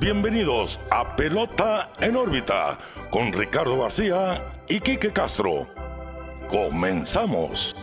bienvenidos a Pelota en órbita con Ricardo García y Quique Castro. Comenzamos.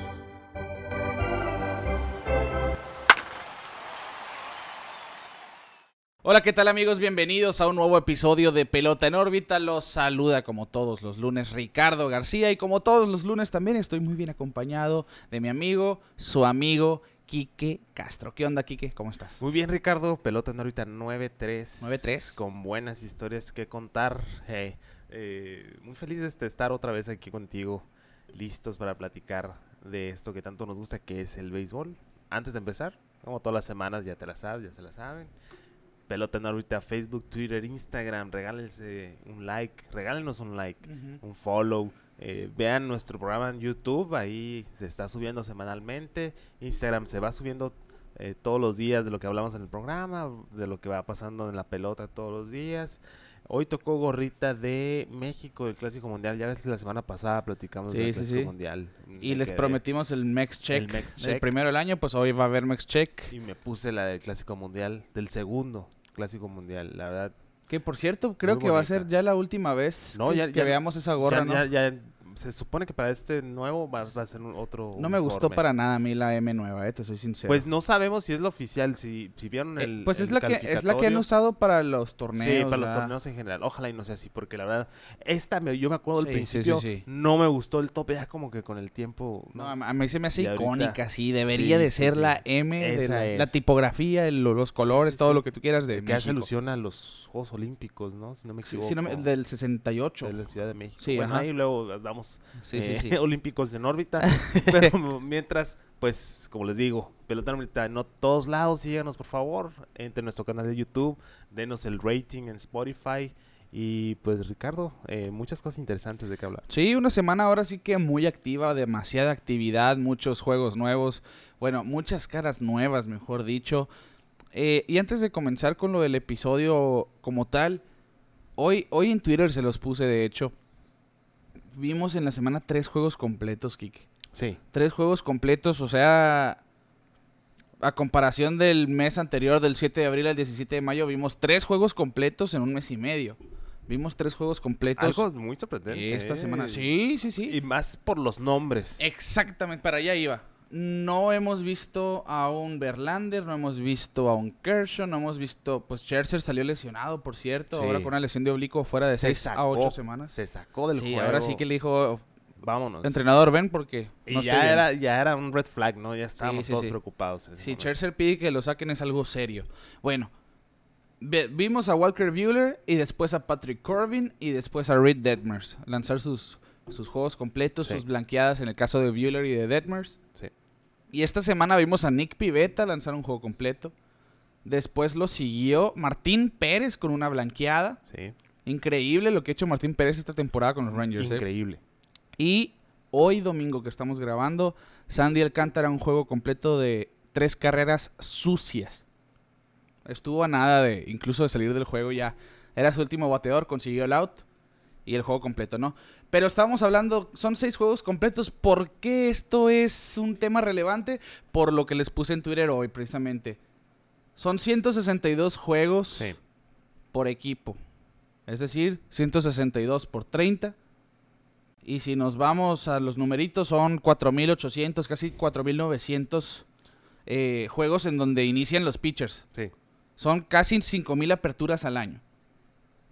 Hola, ¿qué tal amigos? Bienvenidos a un nuevo episodio de Pelota en órbita. Los saluda como todos los lunes Ricardo García y como todos los lunes también estoy muy bien acompañado de mi amigo, su amigo Quique Castro. ¿Qué onda, Quique? ¿Cómo estás? Muy bien, Ricardo. Pelota en órbita 9-3. 9-3. Con buenas historias que contar. Eh, eh, muy feliz de estar otra vez aquí contigo, listos para platicar de esto que tanto nos gusta, que es el béisbol. Antes de empezar, como todas las semanas, ya te la sabes, ya se la saben. Pelota en órbita, Facebook, Twitter, Instagram. Regálense un like, regálenos un like, un follow. Eh, vean nuestro programa en YouTube, ahí se está subiendo semanalmente. Instagram se va subiendo eh, todos los días de lo que hablamos en el programa, de lo que va pasando en la pelota todos los días. Hoy tocó gorrita de México del Clásico Mundial. Ya ves, la semana pasada platicamos del Clásico Mundial. Y les prometimos el Mex Check. El, primero del año, pues hoy va a haber Mex Check. Y me puse la del Clásico Mundial, del segundo Clásico Mundial. La verdad, que por cierto, creo que va a ser ya la última vez que, veamos esa gorra, ¿no? ya, se supone que para este nuevo va, a ser otro. No me gustó para nada a mí la M nueva, eh, te soy sincero. Pues no sabemos si es la oficial, si, si vieron eh, el. pues es la que es la que han usado para los torneos. Sí, para los torneos en general. Ojalá y no sea así, porque la verdad, esta me, yo me acuerdo del principio, no me gustó el tope, ya como que con el tiempo. No, a mí se me hace icónica, sí, debería de ser la M, de la, tipografía, los colores, todo lo que tú quieras de. Que hace alusión a los Juegos Olímpicos, ¿no? Si no me equivoco. del 68. De la Ciudad de México. Sí, bueno, ahí luego damos eh, olímpicos en órbita. pero mientras, pues, como les digo, pelota en órbita en todos lados. Síganos, por favor. Entre nuestro canal de YouTube. Denos el rating en Spotify. Y pues Ricardo, eh, muchas cosas interesantes de que hablar. Sí, una semana ahora sí que muy activa, demasiada actividad, muchos juegos nuevos, bueno, muchas caras nuevas, mejor dicho. Eh, y antes de comenzar con lo del episodio como tal, hoy, hoy en Twitter se los puse de hecho vimos en la semana tres juegos completos, Kike. Sí. Tres juegos completos, o sea, a comparación del mes anterior, del 7 de abril al 17 de mayo, vimos tres juegos completos en un mes y medio. Vimos tres juegos completos. Algo muy sorprendente. Esta semana. Sí, sí, sí. Y más por los nombres. Exactamente, para allá iba no hemos visto a un Verlander, no hemos visto a un Kershaw, no hemos visto, pues Scherzer salió lesionado, por cierto, ahora con una lesión de oblicuo fuera de 6 a 8 semanas. Se sacó del sí, ahora sí que le dijo, vámonos. Entrenador, ven porque y ya era ya era un red flag, ¿no? Ya estábamos todos preocupados. Si Scherzer pide que lo saquen es algo serio. Bueno, vimos a Walker Buehler y después a Patrick Corbin y después a Reed Detmers lanzar sus sus juegos completos, sus blanqueadas en el caso de Bueller y de Detmers. Y esta semana vimos a Nick Pivetta lanzar un juego completo. Después lo siguió Martín Pérez con una blanqueada. Sí. Increíble lo que ha hecho Martín Pérez esta temporada con los Rangers. ¿eh? Increíble. Y hoy domingo que estamos grabando, Sandy Alcántara un juego completo de tres carreras sucias. Estuvo a nada de incluso de salir del juego ya. Era su último bateador, consiguió el out y el juego completo, ¿no? Pero estábamos hablando, son seis juegos completos. ¿Por qué esto es un tema relevante? Por lo que les puse en Twitter hoy, precisamente. Son 162 juegos por equipo. Es decir, 162 por 30. Y si nos vamos a los numeritos, son 4.800, casi 4.900 eh, juegos en donde inician los pitchers. Sí. Son casi 5.000 aperturas al año.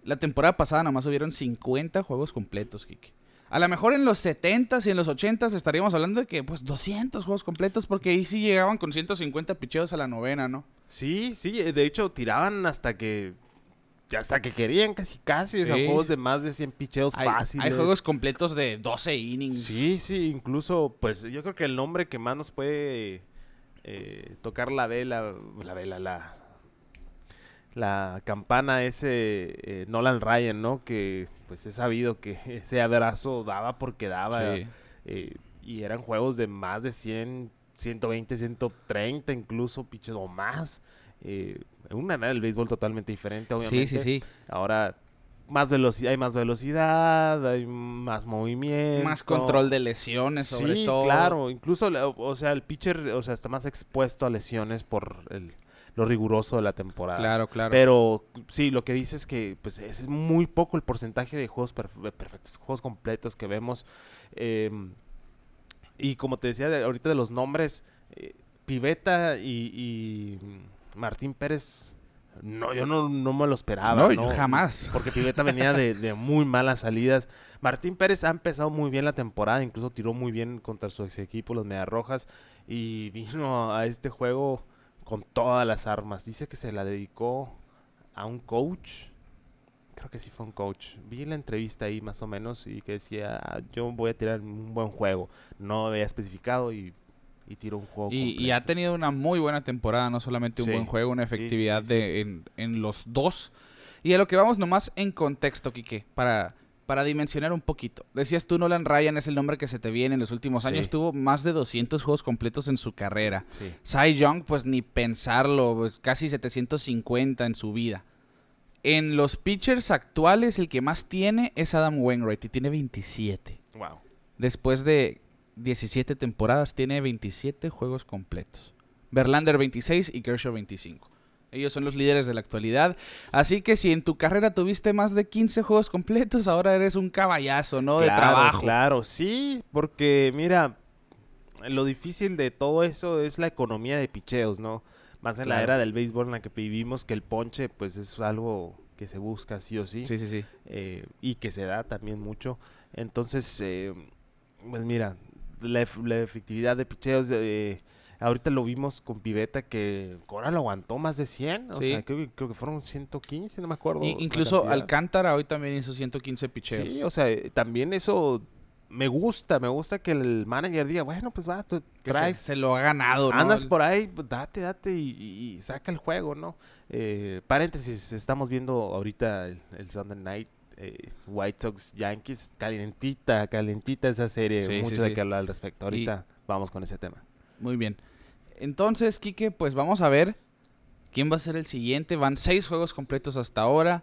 La temporada pasada nada más hubieron 50 juegos completos, Kike. A lo mejor en los 70s y en los 80s estaríamos hablando de que, pues, 200 juegos completos, porque ahí sí llegaban con 150 picheos a la novena, ¿no? Sí, sí, de hecho tiraban hasta que. Hasta que querían casi, casi. O sea, juegos de más de 100 picheos fáciles. Hay juegos completos de 12 innings. Sí, sí, incluso, pues, yo creo que el nombre que más nos puede eh, tocar la vela, la vela, la, la campana ese eh, Nolan Ryan, ¿no? Que pues he sabido que ese abrazo daba porque daba. Eh, y eran juegos de más de 100, 120, 130 incluso, piches o más. Eh, una del béisbol totalmente diferente, obviamente. Sí, sí, sí. Ahora más velocidad, hay más velocidad, hay más movimiento. Más control de lesiones, sobre todo. claro. Incluso, o sea, el pitcher, o sea, está más expuesto a lesiones por el lo riguroso de la temporada. Claro, claro. Pero sí, lo que dices es que pues es muy poco el porcentaje de juegos perf- perfectos, juegos completos que vemos. em, y como te decía de- ahorita de los nombres, eh, Piveta y, y Martín Pérez, no, yo no, no me lo esperaba. No, ¿no? jamás. Porque Piveta venía de, de muy malas salidas. Martín Pérez ha empezado muy bien la temporada, incluso tiró muy bien contra su ex equipo, los Mediarrojas, y vino a este juego con todas las armas. Dice que se la dedicó a un coach. Creo que sí fue un coach. Vi la entrevista ahí más o menos y que decía, "Ah, yo voy a tirar un buen juego. No había especificado y, y tiró un juego. Y, y ha tenido una muy buena temporada, no solamente un Sí. buen juego, una sí, efectividad sí. de, en, en los dos. Y a lo que vamos nomás en contexto, Quique, para, para dimensionar un poquito. Decías tú, Nolan Ryan es el nombre que se te viene en los últimos Sí. años. Tuvo más de 200 juegos completos en su carrera. Sí. Cy Young, pues ni pensarlo, pues casi 750 en su vida. En los pitchers actuales, el que más tiene es Adam Wainwright y tiene 27. Wow. Después de 17 temporadas, tiene 27 juegos completos. Verlander 26 y Kershaw 25. Ellos son los líderes de la actualidad. Así que si en tu carrera tuviste más de 15 juegos completos, ahora eres un caballazo, ¿no? de Claro, trabajo. Claro, sí, porque mira, lo difícil de todo eso es la economía de picheos, ¿no? Más en la era del béisbol en la que vivimos, que el ponche, pues es algo que se busca sí o sí, Sí, sí, sí. eh, y que se da también mucho. Entonces, eh, pues mira, la, la efectividad de picheos, eh, ahorita lo vimos con Piveta que Cora lo aguantó más de 100, o Sí. sea, creo, que- creo que fueron 115, no me acuerdo. Y- incluso. Alcántara hoy también hizo 115 picheos. Sí, o sea, eh, también eso me gusta, me gusta que el manager diga, bueno, pues va, tú se, lo ha ganado, ¿no? andas por ahí, pues, date, date y, y- saca el juego, ¿no? Eh, paréntesis, estamos viendo ahorita el, el Sunday Night, eh, White Sox Yankees, calientita, calientita esa serie, Sí, mucho sí, de sí. que hablar al respecto. Ahorita vamos con ese tema. Muy bien. Entonces, Quique, pues vamos a ver quién va a ser el siguiente. Van seis juegos completos hasta ahora.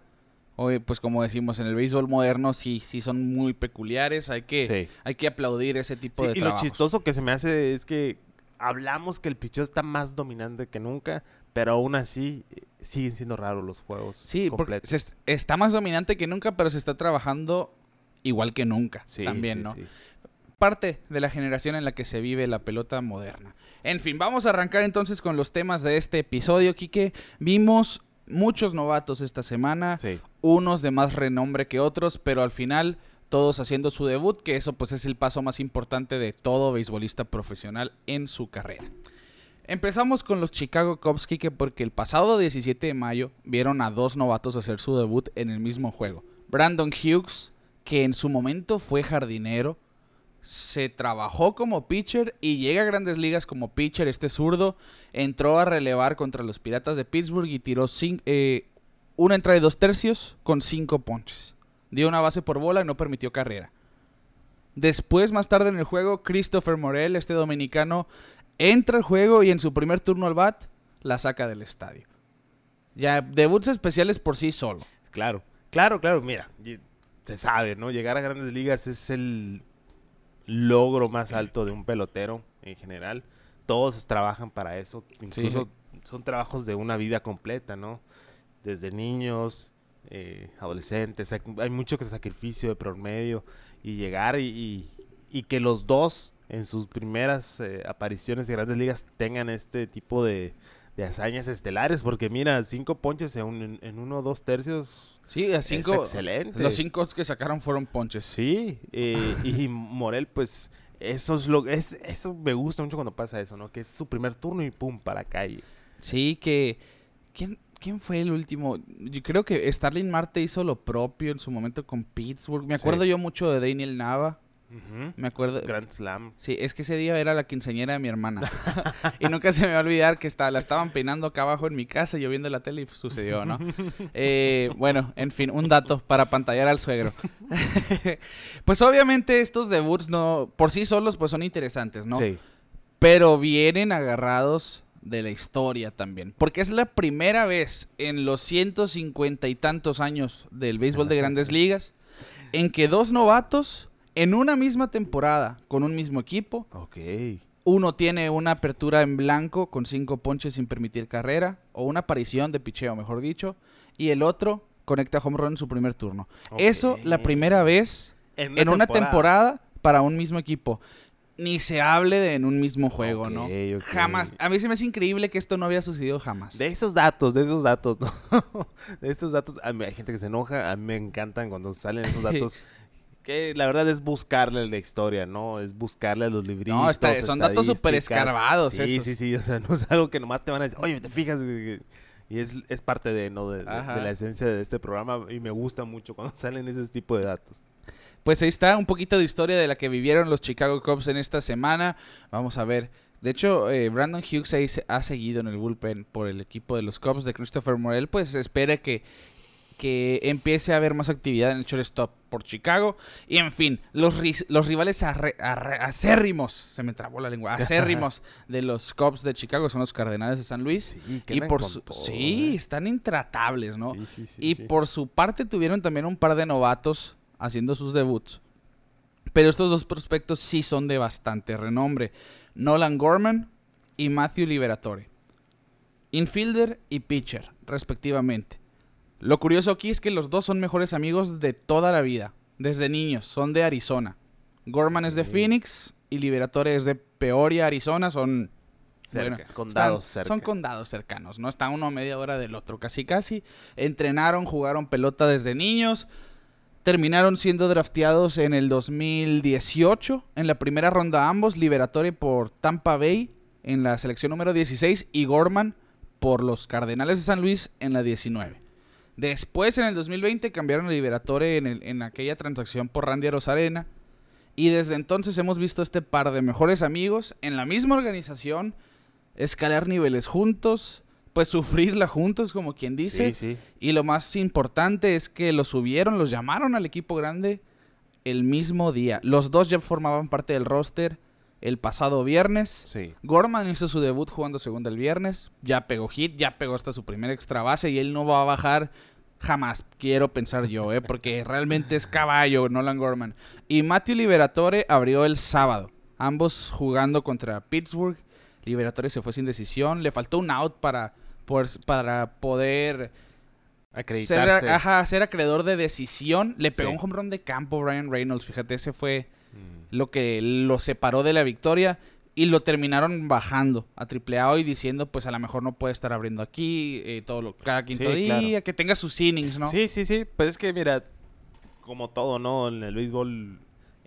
Hoy, pues como decimos, en el béisbol moderno sí, sí son muy peculiares. Hay que, Sí. hay que aplaudir ese tipo Sí, de y lo trabajos. chistoso que se me hace es que hablamos que el picheo está más dominante que nunca, pero aún así eh, siguen siendo raros los juegos Sí, porque completos. se est- está más dominante que nunca, pero se está trabajando igual que nunca. Sí, también, sí, ¿no? Parte de la generación en la que se vive la pelota moderna. En fin, vamos a arrancar entonces con los temas de este episodio, Quique. Vimos muchos novatos esta semana, Sí. unos de más renombre que otros, pero al final todos haciendo su debut, que eso pues es el paso más importante de todo beisbolista profesional en su carrera. Empezamos con los Chicago Cubs, Quique, porque el pasado 17 de mayo vieron a dos novatos hacer su debut en el mismo juego. Brandon Hughes, que en su momento fue jardinero, se trabajó como pitcher y llega a grandes ligas como pitcher. Este zurdo entró a relevar contra los Piratas de Pittsburgh y tiró eh, una entrada de dos tercios con cinco ponches. Dio una base por bola y no permitió carrera. Después, más tarde en el juego, Christopher Morel, este dominicano, entra al juego y en su primer turno al bat la saca del estadio. Ya, debuts especiales por sí solo. Claro, claro, claro. Mira, se sabe, ¿no? Llegar a grandes ligas es el logro más alto de un pelotero en general. Todos trabajan para eso. Incluso son trabajos de una vida completa, ¿no? Desde niños, eh, adolescentes. Hay mucho que sacrificio de promedio. Y llegar y, y- y que los dos en sus primeras eh, apariciones de grandes ligas tengan este tipo de, de hazañas estelares. Porque mira, cinco ponches en, un- en uno o dos tercios Sí, a es cinco. excelente. Los cinco que sacaron fueron ponches. Sí, eh, y Morel, pues, eso es lo es, eso me gusta mucho cuando pasa eso, ¿no? Que es su primer turno y pum, para la calle. Sí, que. ¿Quién, ¿Quién fue el último? Yo creo que Starling Marte hizo lo propio en su momento con Pittsburgh. Me acuerdo Sí. yo mucho de Daniel Nava. Me acuerdo. Grand Slam. Sí, es que ese día era la quinceañera de mi hermana. y nunca se me va a olvidar que está, la estaban peinando acá abajo en mi casa, yo viendo la tele y sucedió, ¿no? Eh, bueno, en fin, un dato para pantallar al suegro. pues obviamente estos debuts no, por sí solos, pues son interesantes, ¿no? Sí. pero vienen agarrados de la historia también. Porque es la primera vez en los 150 y tantos años del béisbol de grandes ligas en que dos novatos en una misma temporada con un mismo equipo, Ok. uno tiene una apertura en blanco con cinco ponches sin permitir carrera, o una aparición de picheo, mejor dicho, y el otro conecta home run en su primer turno. Eso la primera vez en una, temporada. para un mismo equipo. Ni se hable de en un mismo juego, ¿no? Jamás. A mí se me hace increíble que esto no había sucedido jamás. De esos datos, de esos datos, ¿no? de esos datos, a mí hay gente que se enoja, a mí me encantan cuando salen esos datos. Que la verdad es buscarle la historia, ¿no? Es buscarle a los libritos. No, está- son datos súper escarbados Sí, esos. sí, sí. O sea, no es algo que nomás te van a decir, oye, te fijas. Y es, es parte de, ¿no? De, de- Ajá. de la esencia de este programa. Y me gusta mucho cuando salen ese tipo de datos. Pues ahí está un poquito de historia de la que vivieron los Chicago Cubs en esta semana. Vamos a ver. De hecho, eh, Brandon Hughes ahí se- ha seguido en el bullpen por el equipo de los Cubs de Christopher Morel. Pues espera que, que empiece a haber más actividad en el shortstop por Chicago. Y en fin, los, rivales arre- arre- acérrimos, se me trabó la lengua, acérrimos de los Cubs de Chicago son los Cardenales de San Luis. Sí, y por su- todo, sí, ¿eh? están intratables, ¿no? Sí, sí, sí, y por su parte tuvieron también un par de novatos haciendo sus debuts. Pero estos dos prospectos sí son de bastante renombre. Nolan Gorman y Matthew Liberatore. Infielder y pitcher, respectivamente. Lo curioso aquí es que los dos son mejores amigos de toda la vida, desde niños, son de Arizona. Gorman es de. Phoenix y Liberatore es de Peoria, Arizona, son Cerca, bueno, condados están- cerca. Son condados cercanos, ¿no? Está uno a media hora del otro, casi casi. Entrenaron, jugaron pelota desde niños. Terminaron siendo drafteados en el 2018. En la primera ronda ambos, Liberatore por Tampa Bay en la selección número 16 y Gorman por los Cardenales de San Luis en la 19. Después, en el 2020, cambiaron a Liberatore en, el- en aquella transacción por Randy Arozarena. Y desde entonces hemos visto este par de mejores amigos en la misma organización, escalar niveles juntos, pues sufrirla juntos, como quien dice. Sí, sí. Y lo más importante es que los subieron, los llamaron al equipo grande el mismo día. Los dos ya formaban parte del roster el pasado viernes. Sí. Gorman hizo su debut jugando segunda el viernes. Ya pegó hit, ya pegó hasta su primera extra base y él no va a bajar jamás, quiero pensar yo, ¿eh? porque realmente es caballo Nolan Gorman. Y Matthew Liberatore abrió el sábado, ambos jugando contra Pittsburgh. Liberatore se fue sin decisión, le faltó un out para, para poder ser, Acreditarse. ajá, ser acreedor de decisión. Le pegó Sí. un home run de campo Brian Reynolds, fíjate, ese fue Mm. lo que lo separó de la victoria y lo terminaron bajando a AAA hoy diciendo pues a lo mejor no puede estar abriendo aquí eh, todo lo cada quinto Sí, día, claro. que tenga sus innings, ¿no? Sí, sí, sí. Pues es que, mira, como todo, ¿no? En el béisbol,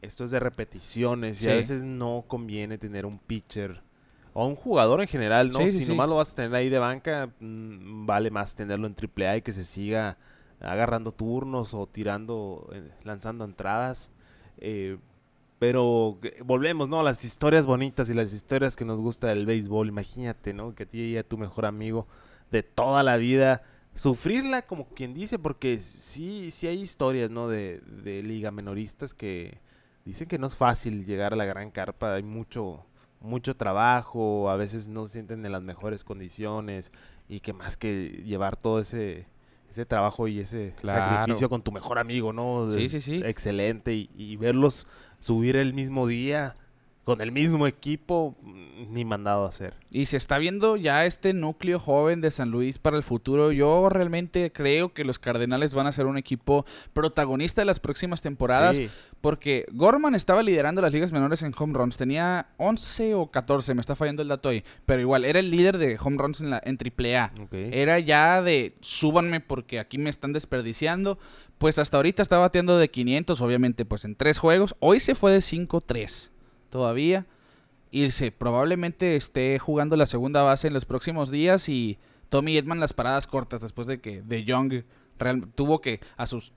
esto es de repeticiones y a veces no conviene tener un pitcher o un jugador en general, ¿no? Sí, si nomás lo vas a tener ahí de banca, mm, vale más tenerlo en AAA y que se siga agarrando turnos o tirando, eh, lanzando entradas. Eh, pero volvemos, ¿no? Las historias bonitas y las historias que nos gusta del béisbol. Imagínate, ¿no? Que a ti y a tu mejor amigo de toda la vida sufrirla como quien dice, porque sí, sí hay historias, ¿no? De, de liga menoristas que dicen que no es fácil llegar a la gran carpa, hay mucho, mucho trabajo, a veces no se sienten en las mejores condiciones y que más que llevar todo ese, ese trabajo y ese Claro. sacrificio con tu mejor amigo, ¿no? Sí, Es sí, sí. Excelente y, y verlos subir el mismo día con el mismo equipo, mm, ni mandado a hacer. Y se está viendo ya este núcleo joven de San Luis para el futuro. Yo realmente creo que los Cardenales van a ser un equipo protagonista de las próximas temporadas. Sí. Porque Gorman estaba liderando las ligas menores en home runs. Tenía 11 o 14, me está fallando el dato ahí. Pero igual, era el líder de home runs en, la, en AAA. Ok. Era ya de súbanme porque aquí me están desperdiciando. Pues hasta ahorita está bateando de 500, obviamente, pues en tres juegos. Hoy se fue de 5-3 todavía. Y se probablemente esté jugando la segunda base en los próximos días. Y Tommy Edman las paradas cortas después de que De Young real- tuvo que a sus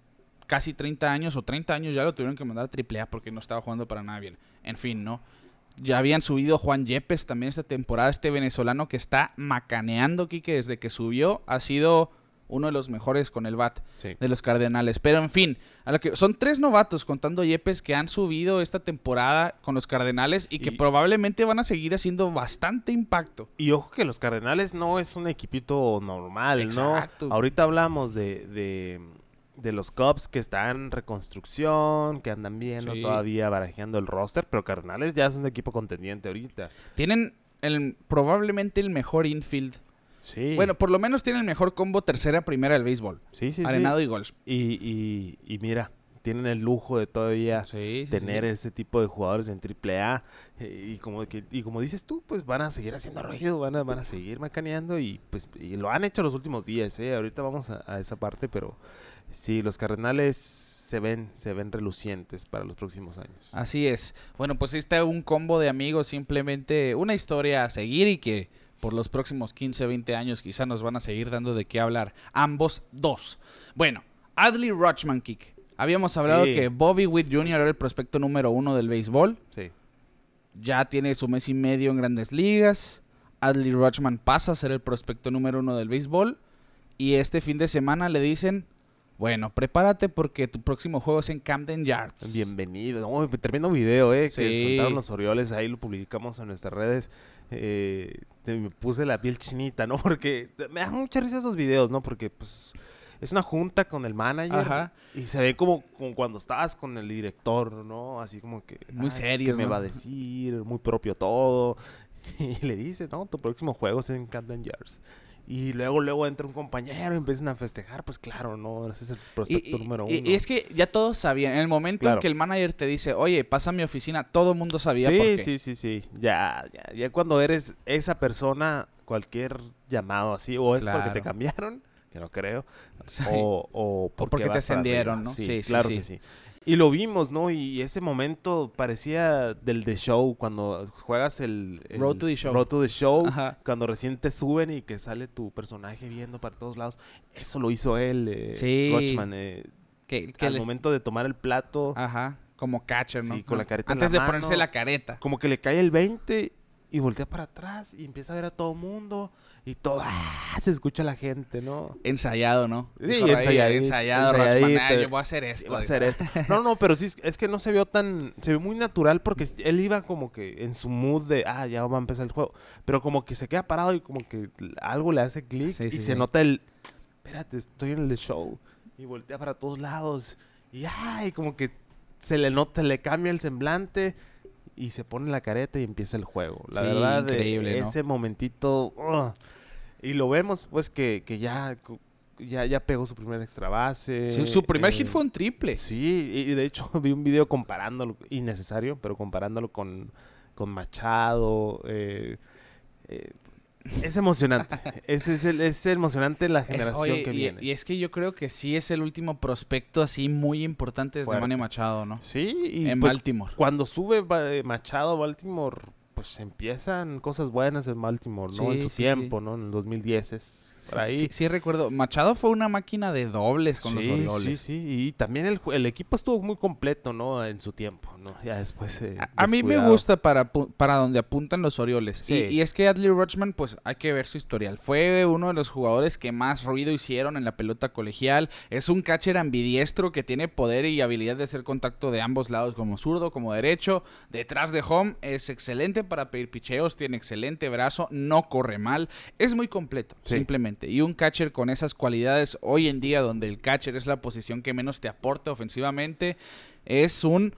casi 30 años o 30 años ya lo tuvieron que mandar a AAA porque no estaba jugando para nada bien. En fin, ¿no? Ya habían subido Juan Yepes también esta temporada, este venezolano que está macaneando, Kike, desde que subió, ha sido uno de los mejores con el bat Sí. de los Cardenales. Pero en fin, a lo que son tres novatos contando Yepes que han subido esta temporada con los Cardenales y que Y- probablemente van a seguir haciendo bastante impacto. Y ojo que los Cardenales no es un equipito normal, Exacto. ¿no? Ahorita hablamos de, de, de los Cubs que están en reconstrucción, que andan viendo Sí. todavía barajeando el roster, pero Cardenales ya es un equipo contendiente ahorita. Tienen el, probablemente el mejor infield Sí. Bueno, por lo menos tiene el mejor combo tercera primera del béisbol. sí, sí, sí. Arenado y Golds. Y, y, y mira, tienen el lujo de todavía Sí, sí, tener ese tipo de jugadores en AAA. eh, y, como que, y como dices tú, pues van a seguir haciendo ruido, van a, van a seguir macaneando y pues y lo han hecho los últimos días. ¿eh? Ahorita vamos a, a esa parte, pero sí, los Cardenales se ven, se ven relucientes para los próximos años. Así es. Bueno, pues ahí está un combo de amigos, simplemente una historia a seguir y que por los próximos 15, 20 años quizá nos van a seguir dando de qué hablar. Ambos dos. Bueno, Adley Rutschman Kick. Habíamos hablado Sí. que Bobby Witt Jr. era el prospecto número uno del béisbol. Sí. Ya tiene su mes y medio en grandes ligas. Adley Rutschman pasa a ser el prospecto número uno del béisbol. Y este fin de semana le dicen, bueno, prepárate porque tu próximo juego es en Camden Yards. Bienvenido. No, tremendo video, eh, que soltaron los Orioles. Ahí lo publicamos en nuestras redes. Eh, te- me puse la piel chinita, ¿no? Porque me da mucha risa esos videos, ¿no? Porque, pues, es una junta con el manager. Ajá. Y se ve como, como cuando estabas con el director, ¿no? Así como que... Muy "Ay, serios, ¿qué me ¿no? va a decir? Muy propio todo. Y le dice, no, tu próximo juego es en Camden Yards. Y luego, luego entra un compañero y empiezan a festejar. Pues claro, ¿no? Ese es el prospecto y- número uno. y es que ya todos sabían. En el momento en que el manager te dice, oye, pasa a mi oficina, todo el mundo sabía sí, por qué. sí, sí, sí. Ya, ya, ya cuando eres esa persona, cualquier llamado así, o es porque te cambiaron, que no creo, Sí. o, o porque, porque te ascendieron. ¿no? Sí, Sí, sí, claro sí. que sí. Y lo vimos, ¿no? Y ese momento parecía del The Show, cuando juegas el... el Road to the Show. Road to the Show, Ajá. cuando recién te suben y que sale tu personaje viendo para todos lados. Eso lo hizo él, eh, Sí. Eh, Que, que al le- momento de tomar el plato. Ajá, como catcher, ¿no? Sí, con la careta en Antes la de ponerse la careta. como que le cae el 20 y voltea para atrás y empieza a ver a todo mundo y todo ¡ah! se escucha la gente, ¿no? Ensayado, ¿no? Sí, Dijo, "Ay, ensayadito, ensayado, Rutschman, ah, ensayadito. yo voy a hacer Sí, esto. va a hacer esto. No, no, pero sí es- que no se vio tan se ve muy natural porque él iba como que en su mood de ah, ya va a empezar el juego, pero como que se queda parado y como que algo le hace clic Sí, y sí, se sí. nota el espérate, estoy en el show y voltea para todos lados y ay, como que se le nota, se le cambia el semblante y se pone la careta y empieza el juego. La Sí, verdad, eh, increíble, ¿no? ese momentito. Y lo vemos pues que, que ya ya ya pegó su primer extra base. Sí, su primer eh, hit fue un triple. Sí, y y de hecho vi un video comparándolo, innecesario, pero comparándolo con, con Machado. eh, eh, es emocionante. es, es, el- es emocionante la generación oye, que y, viene. y es que yo creo que sí es el último prospecto así muy importante desde Fuerte. Manny Machado, ¿no? sí, y en pues, Baltimore. cuando sube eh, Machado a Baltimore, pues empiezan cosas buenas en Baltimore, ¿no? en su sí, tiempo, ¿no? En el 2010 es por ahí. Sí, sí recuerdo. Machado fue una máquina de dobles con los Orioles. sí, sí, y también el, equipo estuvo muy completo, ¿no? En su tiempo, ¿no? Ya después eh, A, a mí me gusta para, donde apuntan los Orioles. Sí. Y, y es que Adley Rutschman, pues hay que ver su historial. Fue uno de los jugadores que más ruido hicieron en la pelota colegial. Es un catcher ambidiestro que tiene poder y habilidad de hacer contacto de ambos lados, como zurdo, como derecho. Detrás de home es excelente para pedir picheos, tiene excelente brazo, no corre mal. Es muy completo, Sí. Y un catcher con esas cualidades hoy en día, donde el catcher es la posición que menos te aporta ofensivamente, es un.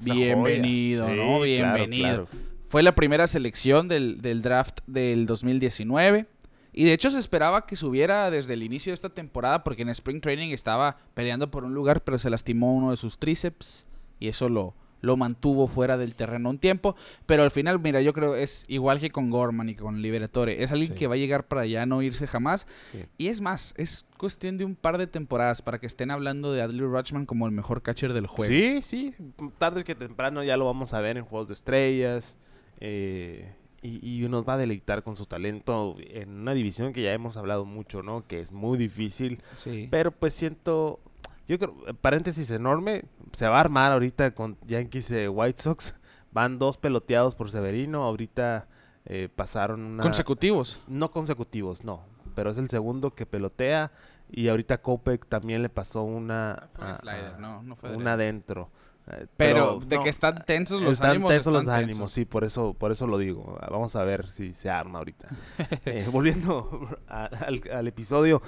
Bienvenido, Sí, ¿no? claro, Bienvenido. claro. Fue la primera selección del, del draft del 2019. Y de hecho se esperaba que subiera desde el inicio de esta temporada porque en Spring Training estaba peleando por un lugar, pero se lastimó uno de sus tríceps y eso lo, lo mantuvo fuera del terreno un tiempo. Pero al final, mira, yo creo es igual que con Gorman y con Liberatore. Es alguien Sí. que va a llegar para allá, no irse jamás. Sí. Y es más, es cuestión de un par de temporadas para que estén hablando de Adley Rutschman como el mejor catcher del juego. Sí, sí, tarde que temprano ya lo vamos a ver en Juegos de Estrellas. eh, y, y nos va a deleitar con su talento en una división que ya hemos hablado mucho, ¿no? Que es muy difícil. Sí. Pero pues siento, yo creo, eh, paréntesis enorme, se va a armar ahorita con Yankees eh, White Sox. Van dos peloteados por Severino, ahorita eh, pasaron una... Consecutivos. No consecutivos, no. Pero es el segundo que pelotea. Y ahorita Kopek también le pasó una... Fue un a- slider, a- no, no fue una adentro. Eh, Pero, de no, que están tensos los están ánimos. tensos los están ánimos, tensos. sí, por eso, por eso lo digo. Vamos a ver si se arma ahorita. Eh, volviendo a- al, al episodio,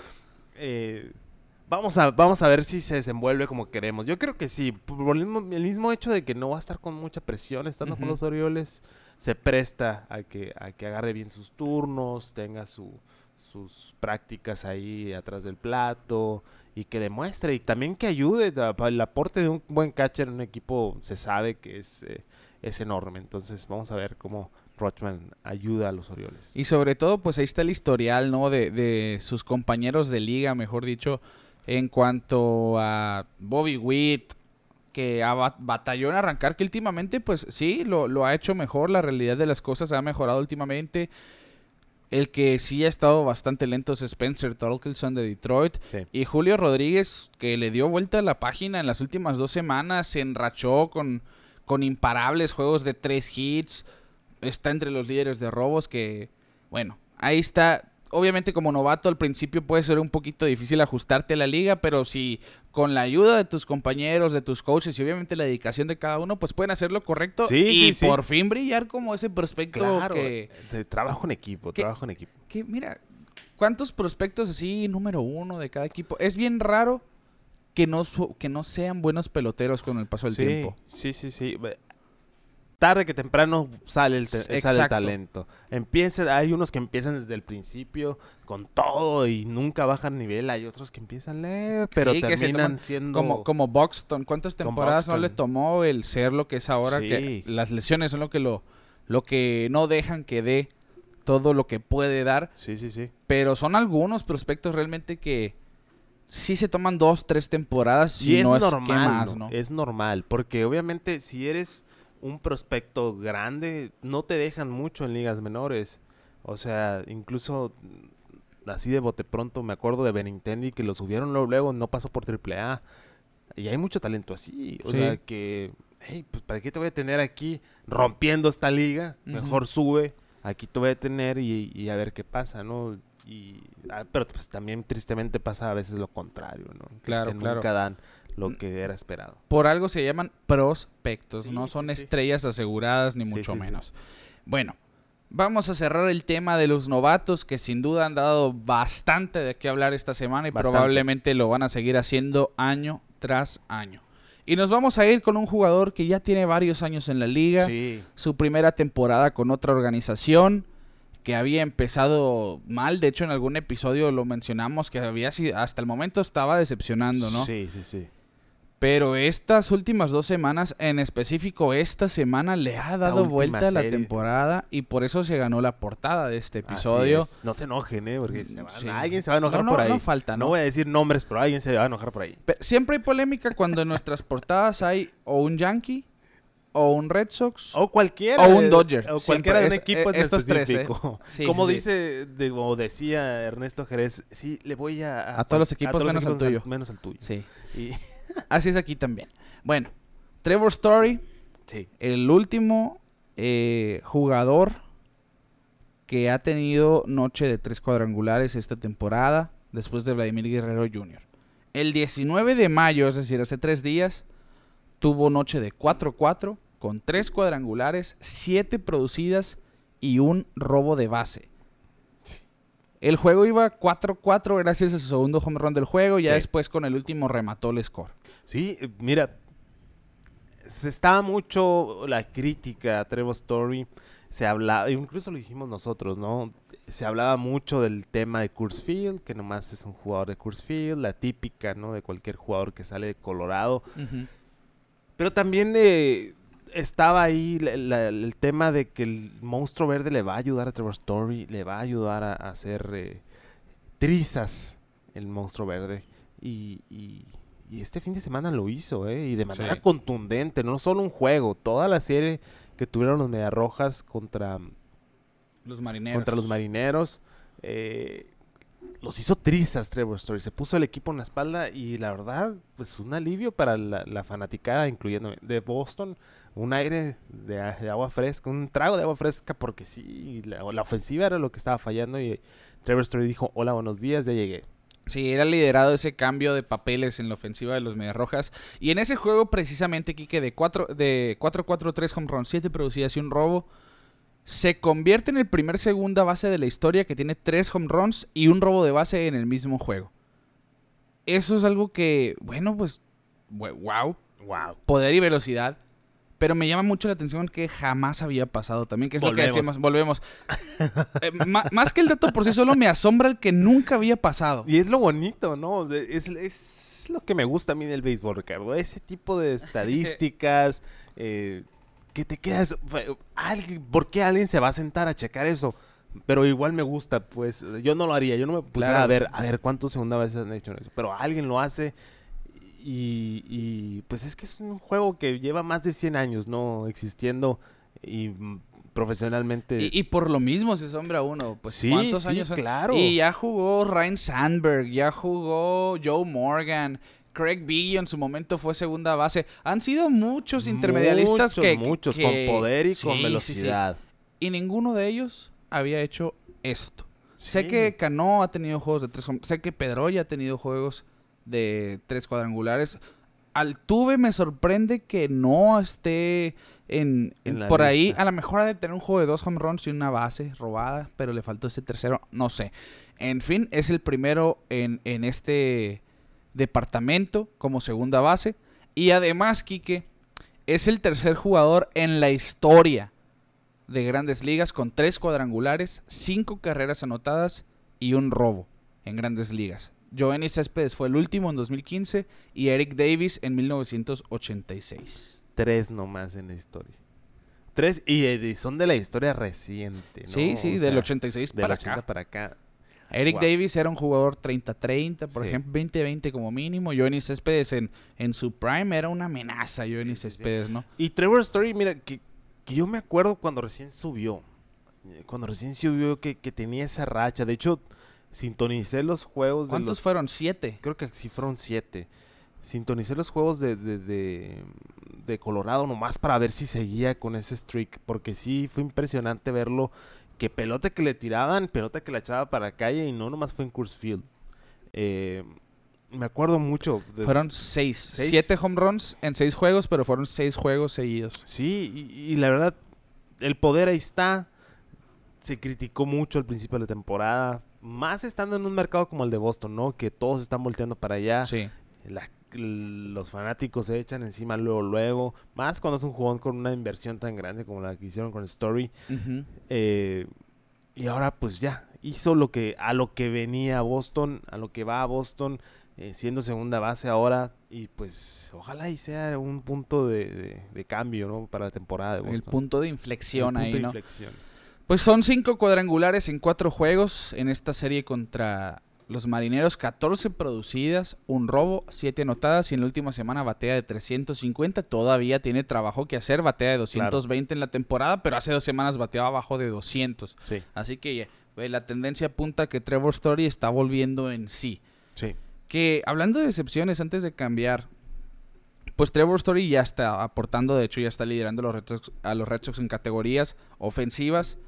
eh, vamos, a, vamos a ver si se desenvuelve como queremos. Yo creo que sí, por el mismo, el mismo hecho de que no va a estar con mucha presión estando con los Orioles, se presta a que, a que agarre bien sus turnos, tenga su, sus prácticas ahí atrás del plato y que demuestre y también que ayude. El aporte de un buen catcher en un equipo se sabe que es, eh, es enorme. Entonces vamos a ver cómo Rochman ayuda a los Orioles. Y sobre todo, pues ahí está el historial, ¿no? De, de sus compañeros de liga, mejor dicho, en cuanto a Bobby Witt, que batalló en arrancar, que últimamente, pues sí, lo, lo, ha hecho mejor, la realidad de las cosas ha mejorado últimamente. El que sí ha estado bastante lento es Spencer Torkelson de Detroit. Y Julio Rodríguez, que le dio vuelta a la página en las últimas dos semanas, se enrachó con, con imparables juegos de tres hits. Está entre los líderes de robos que, bueno, ahí está obviamente como novato al principio puede ser un poquito difícil ajustarte a la liga, pero si con la ayuda de tus compañeros, de tus coaches y obviamente la dedicación de cada uno, pues pueden hacer lo correcto y por fin brillar como ese prospecto que... De trabajo en equipo, trabajo en equipo. Que mira, ¿cuántos prospectos así número uno de cada equipo? Es bien raro que no, que no sean buenos peloteros con el paso del tiempo. Sí, sí, sí tarde que temprano sale el, sale el talento. Empieza, hay unos que empiezan desde el principio con todo y nunca bajan nivel. Hay otros que empiezan leer, pero terminan siendo... Como, como Buxton. ¿Cuántas temporadas no le tomó el ser lo que es ahora? Que las lesiones son lo que, lo, lo que no dejan que dé todo lo que puede dar. Sí, sí, sí. Pero son algunos prospectos realmente que sí se toman dos, tres temporadas y, no es normal, ¿no? Es normal, porque obviamente si eres un prospecto grande, no te dejan mucho en ligas menores. O sea, incluso mm, así de bote pronto me acuerdo de Benintendi que lo subieron luego, no pasó por AAA. Y hay mucho talento así. O sea, que, hey, pues ¿para qué te voy a tener aquí rompiendo esta liga? Mejor sube, aquí te voy a tener y, a ver qué pasa, ¿no? Y, ah, pero pues también tristemente pasa a veces lo contrario, ¿no? Claro, que claro. Nunca dan lo que era esperado. Por algo se llaman prospectos, no son estrellas aseguradas ni mucho menos. Bueno, vamos a cerrar el tema de los novatos que sin duda han dado bastante de qué hablar esta semana y probablemente lo van a seguir haciendo año tras año. Y nos vamos a ir con un jugador que ya tiene varios años en la liga, su primera temporada con otra organización que había empezado mal. De hecho, en algún episodio lo mencionamos que había hasta el momento estaba decepcionando, ¿no? Sí, sí, sí. Pero estas últimas dos semanas, en específico esta semana, le ha dado vuelta a la temporada y por eso se ganó la portada de este episodio. No se enojen, ¿eh? Porque alguien se va a enojar por ahí. No falta, ¿no? voy a decir nombres, pero alguien se va a enojar por ahí. siempre hay polémica cuando en nuestras portadas hay o un Yankee, o un Red Sox. O cualquiera. O un Dodger. O cualquiera de un equipo e, estos tres, ¿eh? Como dice, o decía Ernesto Jerez, sí, le voy a... A, todos los equipos, menos al tuyo. Menos al tuyo. Sí. Y... Así es aquí también. Bueno, Trevor Story, sí. el último eh, jugador que ha tenido noche de tres cuadrangulares esta temporada, después de Vladimir Guerrero Jr. El 19 de mayo, es decir, hace tres días, tuvo noche de 4-4 con tres cuadrangulares, siete producidas y un robo de base. El juego iba 4-4 gracias a su segundo home run del juego. Ya después con el último remató el score. Sí, mira, se estaba mucho la crítica a Trevor Story. Se hablaba, incluso lo dijimos nosotros, ¿no? Se hablaba mucho del tema de Field, que nomás es un jugador de Field, la típica, ¿no? De cualquier jugador que sale de Colorado. Pero también eh, estaba ahí el tema de que el monstruo verde le va a ayudar a Trevor Story, le va a ayudar a, hacer eh, trizas el monstruo verde. Y, este fin de semana lo hizo, ¿eh? Y de manera contundente, no solo un juego, toda la serie que tuvieron los Mediarrojas contra los marineros. Contra los marineros. Eh, los hizo trizas Trevor Story. Se puso el equipo en la espalda y la verdad, pues un alivio para la, la fanaticada, incluyendo de Boston. Un aire de, agua fresca, un trago de agua fresca, porque sí, la, ofensiva era lo que estaba fallando. Y Trevor Story dijo: Hola, buenos días, ya llegué. Sí, era liderado ese cambio de papeles en la ofensiva de los Medias Rojas. Y en ese juego, precisamente, Kike, de 4-4-3 de home run, 7 producidas y un robo se convierte en el primer segunda base de la historia que tiene tres home runs y un robo de base en el mismo juego. Eso es algo que, bueno, pues, wow. Wow. Poder y velocidad. Pero me llama mucho la atención que jamás había pasado también, que es lo que decíamos, volvemos. Eh, más que el dato por sí solo, me asombra el que nunca había pasado. Y es lo bonito, ¿no? Es, es lo que me gusta a mí del béisbol, Ricardo. Ese tipo de estadísticas eh, que te quedas... ¿Por qué alguien se va a sentar a checar eso? Pero igual me gusta, pues yo no lo haría. Yo no me pusiera Claro. a ver, a ver cuántos segunda veces han hecho eso. Pero alguien lo hace y, y, pues es que es un juego que lleva más de 100 años, ¿no? Existiendo y mm, profesionalmente. Y, y por lo mismo se asombra uno. Pues, Sí, ¿cuántos sí, años son? claro. Y ya jugó Ryan Sandberg, ya jugó Joe Morgan. Craig Billy en su momento fue segunda base. Han sido muchos intermedialistas Muchos, que... Muchos, que- con poder y Sí, con sí, sí. velocidad. Y ninguno de ellos había hecho esto. Sé que Cano ha tenido juegos de tres hom- Sé que Pedroya ha tenido juegos de tres cuadrangulares. Altuve me sorprende que no esté en, En en- la por ahí. A lo mejor ha de tener un juego de dos home runs y una base robada, pero le faltó ese tercero. No sé. En fin, es el primero en, en este departamento como segunda base. Y además, Quique, es el tercer jugador en la historia de grandes ligas con tres cuadrangulares, cinco carreras anotadas y un robo en grandes ligas. Joenny Céspedes fue el último en 2015 y Eric Davis en 1986. Tres nomás en la historia. Tres, y, eh, son de la historia reciente, ¿no? Sí, sí, O del sea, 86 del para 80 acá. para acá. Eric Wow. Davis era un jugador 30-30, por Sí. ejemplo, 20-20 como mínimo. Joenny Céspedes en, en su prime era una amenaza, sí. Céspedes, ¿no? Y Trevor Story, mira, que, que yo me acuerdo cuando recién subió. eh, Cuando recién subió que, que tenía esa racha. De hecho, sintonicé los juegos de ¿Cuántos los... fueron? Siete. Creo que sí fueron siete. Sintonicé los juegos de, de, de, de Colorado nomás para ver si seguía con ese streak. Porque sí fue impresionante verlo. Que pelota que le tiraban, pelota que la echaba para calle y no nomás fue en Coors Field. Eh, me acuerdo mucho. de- Fueron seis. ¿Seis? Siete home runs en seis juegos, pero fueron seis juegos seguidos. Sí, y, y la verdad, el poder ahí está. Se criticó mucho al principio de la temporada. Más estando en un mercado como el de Boston, ¿no? Que todos están volteando para allá. Sí. la- los fanáticos se echan encima luego, luego. Más cuando es un jugador con una inversión tan grande como la que hicieron con Story. Eh, y ahora pues ya, hizo lo que a lo que venía a Boston, a lo que va a Boston, eh, siendo segunda base ahora. Y pues ojalá y sea un punto de, de- de cambio, ¿no? Para la temporada de Boston. El punto de El inflexión punto ahí, de ¿no? inflexión. Pues son cinco cuadrangulares en cuatro juegos en esta serie contra los marineros. 14 producidas, un robo, 7 anotadas y en la última semana batea de 350. Todavía tiene trabajo que hacer, batea de 220 en la temporada, pero hace dos semanas bateaba abajo de 200. Sí, Así que eh, la tendencia apunta a que Trevor Story está volviendo en sí. sí. Que hablando de excepciones, antes de cambiar, pues Trevor Story ya está aportando, de hecho ya está liderando los Red Sox- a los Red Sox en categorías ofensivas.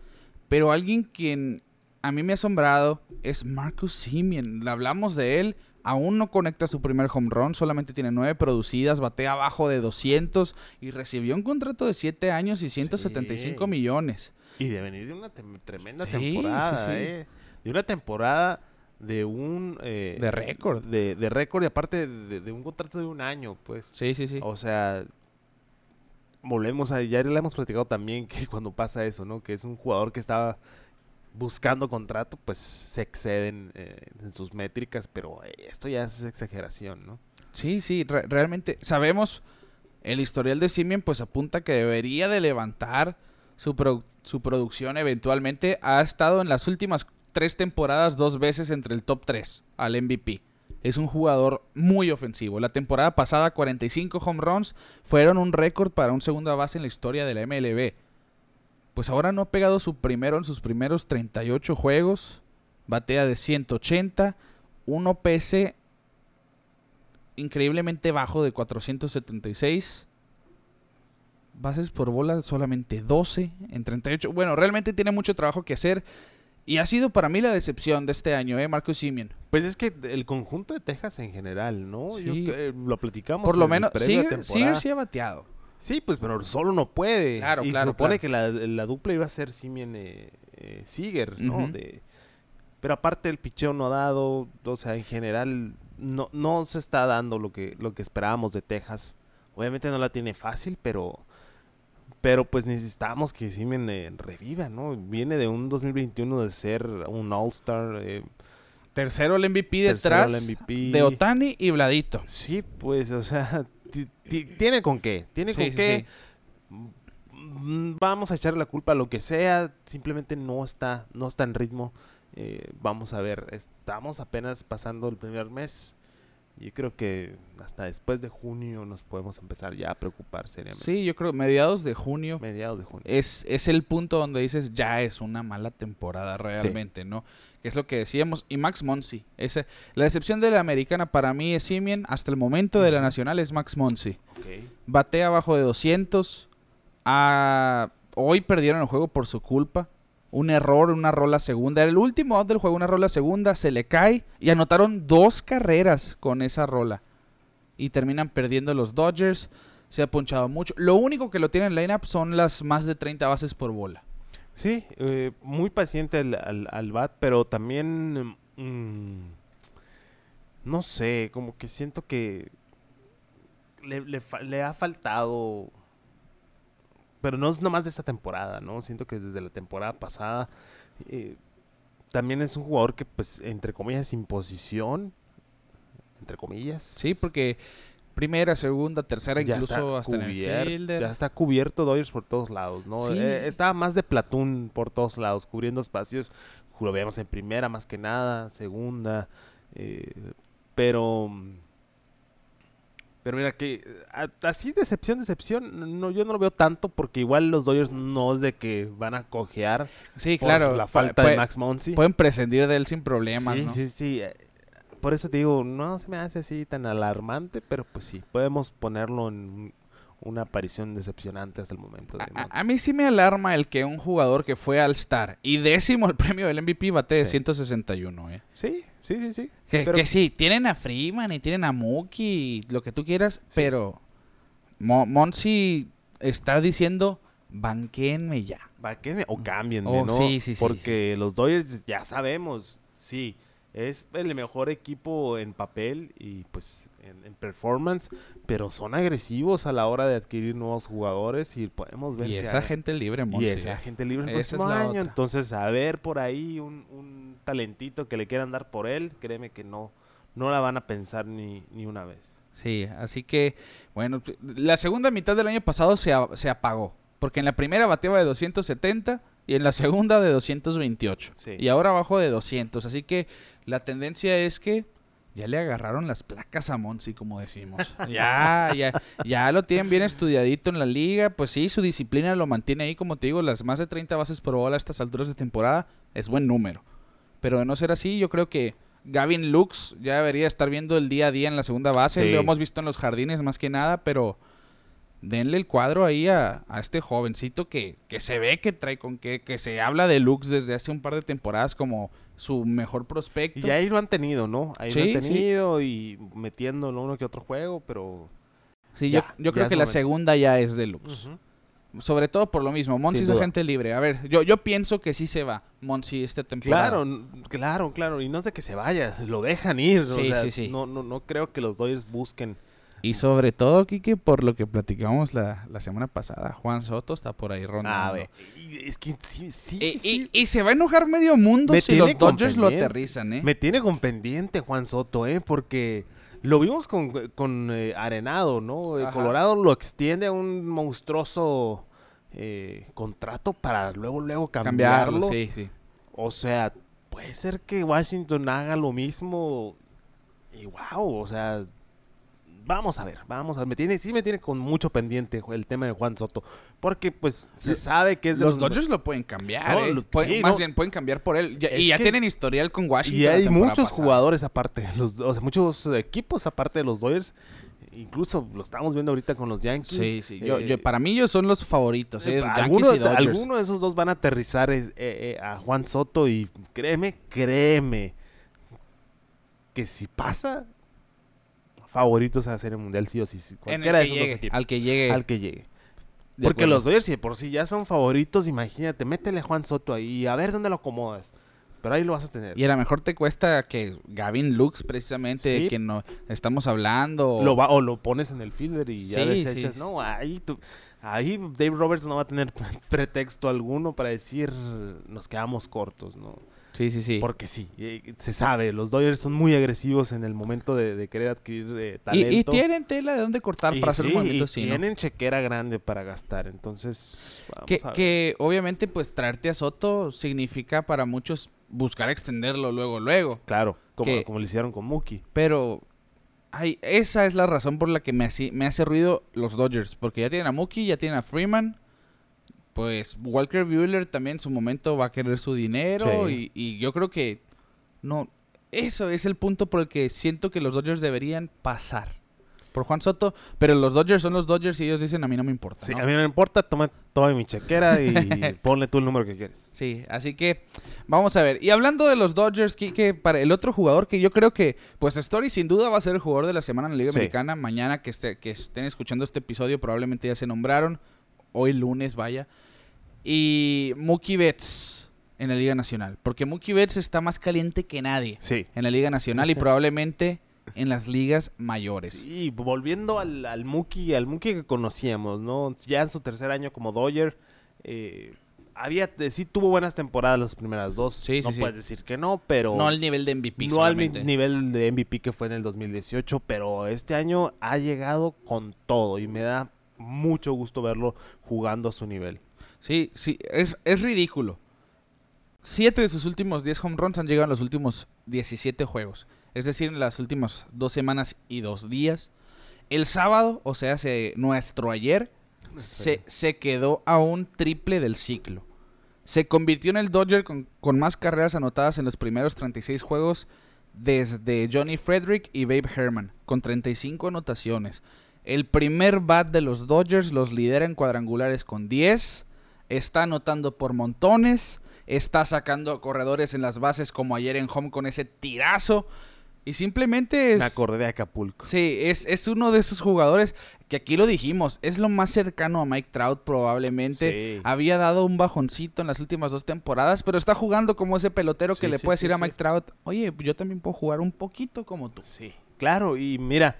Pero alguien quien a mí me ha asombrado es Marcus Simeon. Le hablamos de él, aún no conecta su primer home run, solamente tiene nueve producidas, batea abajo de 200 y recibió un contrato de 7 años y 175 Sí. millones. Y de venir de una tem- tremenda Sí, temporada, sí, sí. ¿eh? De una temporada de un... eh, De récord. De, de récord y aparte de, de un contrato de un año, pues. Sí, sí, sí. O sea, volvemos a... Ya le hemos platicado también que cuando pasa eso, ¿no? Que es un jugador que estaba buscando contrato, pues se exceden eh, en sus métricas, pero eh, esto ya es exageración, ¿no? Sí, sí, re- realmente sabemos el historial de Simeon pues apunta que debería de levantar su, produ- su producción eventualmente. Ha estado en las últimas tres temporadas dos veces entre el top 3 al MVP. Es un jugador muy ofensivo. La temporada pasada 45 home runs fueron un récord para un segunda base en la historia de la MLB. Pues ahora no ha pegado su primero en sus primeros 38 juegos. Batea de 180. Un OPS increíblemente bajo de 476. Bases por bola solamente 12 en 38. Bueno, realmente tiene mucho trabajo que hacer. Y ha sido para mí la decepción de este año, ¿eh? Marcus Simeon. Pues es que el conjunto de Texas en general, ¿no? Yo Sí. que- lo platicamos. Por lo en menos, Seager, sí ha bateado. Sí, pues, pero solo no puede. Claro, y claro, se supone claro. que la, la dupla iba a ser Simeon eh, eh, Seager, ¿no? Ujú. De, pero aparte el picheo no ha dado, o sea, en general no, no se está dando lo que, lo que esperábamos de Texas. Obviamente no la tiene fácil, pero Pero pues necesitamos que Simen eh, reviva, ¿no? Viene de un 2021 de ser un All-Star. Eh, Tercero el MVP detrás el MVP. de Otani y Vladito. sí, pues, o sea, ti- ti- tiene con qué. Tiene Sí, con sí, qué. sí. Mm, Vamos a echarle la culpa a lo que sea. Simplemente no está, no está en ritmo. Eh, vamos a ver, estamos apenas pasando el primer mes. Yo creo que hasta después de junio nos podemos empezar ya a preocupar seriamente. Sí, yo creo mediados de junio Mediados de junio. es, es el punto donde dices ya es una mala temporada realmente, ¿no? Que es lo que decíamos. Y Max Monsi. Ese, la decepción de la americana para mí es Simeon. Hasta el momento de la nacional es Max Monsi. Ok. Batea abajo de 200. Ah, hoy perdieron el juego por su culpa. Un error, una rola segunda. Era el último out del juego, una rola segunda. Se le cae y anotaron dos carreras con esa rola. Y terminan perdiendo los Dodgers. Se ha punchado mucho. Lo único que lo tiene en line-up son las más de 30 bases por bola. Sí, eh, muy paciente al, al, bat, pero también, mm, no sé, como que siento que le, le ha faltado, pero no es nomás de esta temporada, ¿no? Siento que desde la temporada pasada eh, también es un jugador que, pues, entre comillas, sin posición, entre comillas. Sí, porque primera, segunda, tercera, ya incluso hasta en el cubier- fielder. Ya está cubierto Dodgers por todos lados, ¿no? Sí. Eh, estaba más de platón por todos lados, cubriendo espacios. Lo veíamos en primera más que nada, segunda. eh, pero... Pero mira que eh, a- así decepción, decepción, no, yo no lo veo tanto porque igual los Dodgers no es de que van a cojear Sí, por claro. la falta de Max Monsi. Pueden prescindir de él sin problemas, sí, ¿no? sí, sí. eh, Por eso te digo, no se me hace así tan alarmante, pero pues sí, podemos ponerlo en una aparición decepcionante hasta el momento. de A, a- mí sí me alarma el que un jugador que fue al Star y décimo el premio del MVP bate de Sí. 161, ¿eh? Sí, sí, sí, sí. Que, Pero- que sí, tienen a Freeman y tienen a Mookie lo que tú quieras, Sí. pero Mo- Monsi está diciendo, banquenme ya. Que- o cámbienme, Oh, ¿no? sí, sí, sí, Porque los Dodgers ya sabemos, sí, es el mejor equipo en papel y pues en, en performance, pero son agresivos a la hora de adquirir nuevos jugadores y podemos ver Y que esa gente libre, y Monsi. esa ¿eh? gente libre el Esa próximo año. otra. Entonces, a ver por ahí un, un talentito que le quieran dar por él, créeme que no, no la van a pensar ni, ni una vez. Sí, así que, bueno, la segunda mitad del año pasado se, a- se apagó. Porque en la primera bateaba de 270 y en la segunda de 228. Sí. Y ahora abajo de 200. Así que la tendencia es que ya le agarraron las placas a Monsi, como decimos. ya, ya, ya lo tienen bien estudiadito en la liga. Pues sí, su disciplina lo mantiene ahí, como te digo, las más de 30 bases por bola a estas alturas de temporada es buen número. Pero de no ser así, yo creo que Gavin Lux ya debería estar viendo el día a día en la segunda base. Sí. Lo hemos visto en los jardines más que nada, pero denle el cuadro ahí a, a este jovencito que, que se ve que trae con que, que se habla de Lux desde hace un par de temporadas como su mejor prospecto. Y ahí lo han tenido, ¿no? Ahí lo han sí. tenido y metiéndolo uno que otro juego, pero... sí, ya, yo, yo creo que la segunda ya es de Lux. Sobre todo por lo mismo. Monsi es agente libre. A ver, yo, yo pienso que sí se va Monsi esta temporada. Claro, claro, claro. Y no es de que se vaya, lo dejan ir. o Sí, sea, sí, sí. No, no, no creo que los Dodgers busquen. Y sobre todo, Kike, por lo que platicamos la, la semana pasada, Juan Soto está por ahí rondando. A ver, y es que sí, sí, Y, sí. y- y se va a enojar medio mundo Me si los Dodgers lo aterrizan, ¿eh? Me tiene con pendiente Juan Soto, ¿eh? Porque lo vimos con, con eh, Arenado, ¿no? Eh, Ajá. Colorado lo extiende a un monstruoso eh, contrato para luego, luego cambiarlo. Cambiarlo, sí, sí. O sea, puede ser que Washington haga lo mismo y wow, o sea, vamos a ver, vamos a ver. Me tiene, sí me tiene con mucho pendiente el tema de Juan Soto, porque pues se sabe que es de Los Dodgers lo pueden cambiar, No, ¿eh? lo- Pueden- sí, más no. bien, pueden cambiar por él. Ya- y ya que- tienen historial con Washington. Y hay muchos pasada. jugadores aparte, los, o sea, muchos equipos aparte de los Dodgers, incluso lo estamos viendo ahorita con los Yankees. Sí, sí. Yo, eh, yo- para mí ellos son los favoritos, ¿eh? eh, alguno, y Dodgers. alguno de esos dos van a aterrizar a Juan Soto y créeme, créeme que si pasa, favoritos a hacer el mundial sí o sí. Cualquiera de esos dos equipos. al que llegue. Al que llegue. de Porque acuerdo. los Dodgers, si de por sí ya son favoritos, imagínate, métele a Juan Soto ahí a ver dónde lo acomodas. pero ahí lo vas a tener. Y a lo mejor te cuesta que Gavin Lux, precisamente, Sí. que no estamos hablando. o- Lo va, o lo pones en el fielder y ya Sí, desechas. sí. No, ahí, tú- ahí Dave Roberts no va a tener pre- pretexto alguno para decir nos quedamos cortos, ¿no? Sí, sí, sí. Porque sí, eh, se sabe, los Dodgers son muy agresivos en el momento de, de querer adquirir eh, talento. y tienen tela de dónde cortar Y para hacer un sí, movimiento. Tienen chequera grande para gastar, entonces. vamos Que, a ver. que obviamente, pues traerte a Soto significa para muchos buscar extenderlo luego, luego. Claro, como, que- como lo hicieron con Mookie. Pero ay, esa es la razón por la que me, hace- me hace ruido los Dodgers. Porque ya tienen a Mookie, ya tienen a Freeman. Pues Walker Buehler también en su momento va a querer su dinero. Sí. Y, y yo creo que no. Eso es el punto por el que siento que los Dodgers deberían pasar. Por Juan Soto. Pero los Dodgers son los Dodgers y ellos dicen a mí no me importa. Sí, ¿no? a mí no me importa, toma, toma mi chequera y ponle tú el número que quieres. Sí, así que vamos a ver. Y hablando de los Dodgers, que para el otro jugador que yo creo que, pues Story sin duda va a ser el jugador de la semana en la Liga Sí. Americana. Mañana que, esté, que estén escuchando este episodio probablemente ya se nombraron. Hoy lunes, vaya. Y Mookie Betts en la Liga Nacional. Porque Mookie Betts está más caliente que nadie Sí. en la Liga Nacional y probablemente en las ligas mayores. Sí, volviendo al, al Mookie, al Mookie que conocíamos, ¿no? Ya en su tercer año como Dodger, eh, había, eh, sí tuvo buenas temporadas las primeras dos. Sí, no sí, sí. puedes decir que no, pero... No al nivel de MVP. no al nivel de MVP que fue en el 2018, pero este año ha llegado con todo y me da mucho gusto verlo jugando a su nivel. Sí, sí, es, es ridículo. Siete de sus últimos 10 home runs han llegado en los últimos 17 juegos. Es decir, en las últimas dos semanas y dos días. El sábado, o sea, se- nuestro ayer, se, se quedó a un triple del ciclo. Se convirtió en el Dodger con, con más carreras anotadas en los primeros 36 juegos desde Johnny Frederick y Babe Herman, con 35 anotaciones. El primer bat de los Dodgers los lidera en cuadrangulares con 10. Está anotando por montones. Está sacando corredores en las bases como ayer en home con ese tirazo. Y simplemente es... Me acordé de Acapulco. Sí, es, es uno de esos jugadores que aquí lo dijimos, es lo más cercano a Mike Trout probablemente. Sí. Había dado un bajoncito en las últimas dos temporadas, pero está jugando como ese pelotero que Sí, le sí, puede decir a. Mike Trout, oye, yo también puedo jugar un poquito como tú. Sí, claro, y mira,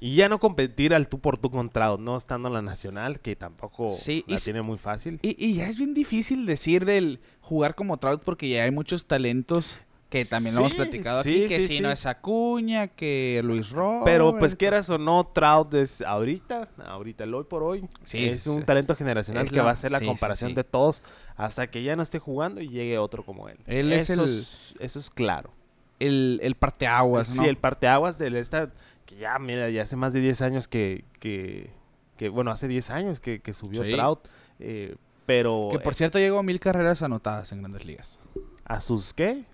y ya no competir al tú por tú con Trout, no estando en la nacional, que tampoco Sí, la tiene muy fácil. Y, y ya es bien difícil decir del jugar como Trout porque ya hay muchos talentos que también lo hemos platicado sí, aquí, que si no es Acuña, que Luis Robert. Pero pues quieras o no, Trout es ahorita, ahorita, el hoy por hoy, es un talento generacional Es que la- va a ser la comparación de todos hasta que ya no esté jugando y llegue otro como él. Él es eso el- es, eso es claro. El, el parteaguas, ¿no? Sí, el parteaguas del esta que ya mira, ya hace más de 10 años que que, que, bueno, hace 10 años que, que subió Sí. Trout, eh, pero Que por eh, cierto llegó a mil carreras anotadas en grandes ligas. a sus qué?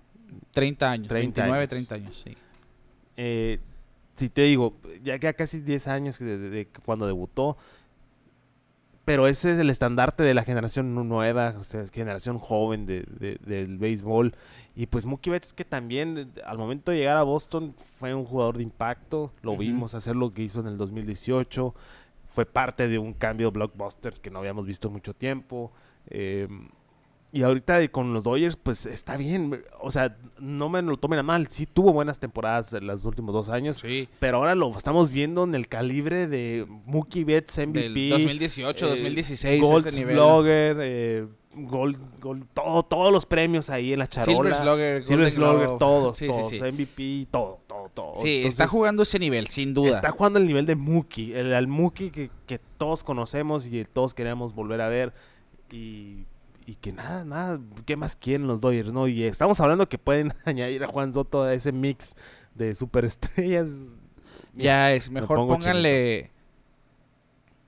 30 años, 30 29, años. 30 años, sí. Eh, si te digo, ya que casi 10 años de, de- de cuando debutó, pero ese es el estandarte de la generación nu- nueva, o sea, generación joven de, de- del béisbol. Y pues Mookie Betts que también eh, al momento de llegar a Boston fue un jugador de impacto, lo vimos hacer lo que hizo en el 2018, fue parte de un cambio blockbuster que no habíamos visto mucho tiempo. eh, y ahorita con los Dodgers, pues está bien. O sea, no me lo tomen a mal. Sí tuvo buenas temporadas en los últimos dos años. Sí. Pero ahora lo estamos viendo en el calibre de Mookie Betts MVP. Del 2018, eh, 2016, Gold ese nivel. Slugger, eh, Gold, Gold- todo, todos los premios ahí en la charola. Silver Slugger, Silver Slugger, todos, Sí, todos. sí. MVP, todo, todo, todo. Sí, está jugando ese nivel, sin duda. Está jugando el nivel de Mookie, el, al Mookie que, que todos conocemos y todos queremos volver a ver. Y, y que nada, nada, ¿qué más quieren los Dodgers? no? Y estamos hablando que pueden añadir a Juan Soto a ese mix de superestrellas. Mira, ya es, me mejor pónganle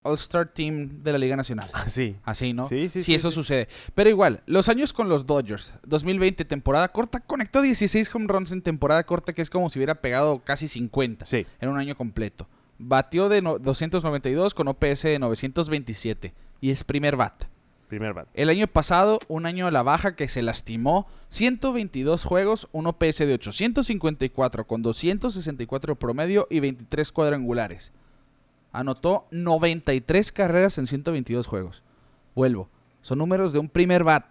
All-Star Team de la Liga Nacional. Sí, Así, ¿no? Sí, sí, Si sí, eso sí. sucede. Pero igual, los años con los Dodgers. 2020, temporada corta, conectó 16 home runs en temporada corta, que es como si hubiera pegado casi 50 sí. en un año completo. Batió de no- 292 con OPS de 927. Y es primer bat. Primer bat. El año pasado, un año a la baja que se lastimó, 122 juegos, un OPS de 854 con 264 promedio y 23 cuadrangulares. Anotó 93 carreras en 122 juegos. Vuelvo, son números de un primer bat.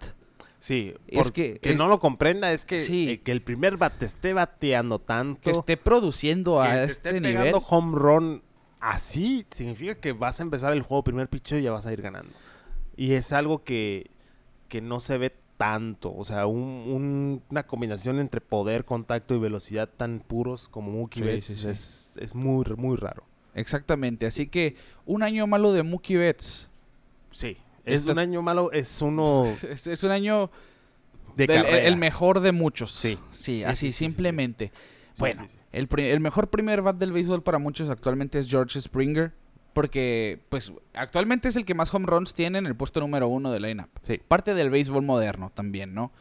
Sí, Es porque que- no lo comprenda es que, Sí. eh, que el primer bat te esté bateando tanto, Que esté produciendo que a te este esté nivel. home run así, significa que vas a empezar el juego primer picho y ya vas a ir ganando. Y es algo que, que no se ve tanto. O sea, un- un- una combinación entre poder, contacto y velocidad tan puros como Mookie Sí, Betts sí, sí. Es, es muy, muy raro. Exactamente. Así que un año malo de Mookie Betts. Sí. Es un año malo, es uno Es, es un año de del- el, mejor de muchos. Sí. Sí, Sí, así sí, sí, sí, sí. simplemente. Bueno. El, el mejor primer bat del béisbol para muchos actualmente es George Springer. Porque, pues, actualmente es el que más home runs tiene en el puesto número uno de lineup. Sí. Parte del béisbol moderno también, ¿no?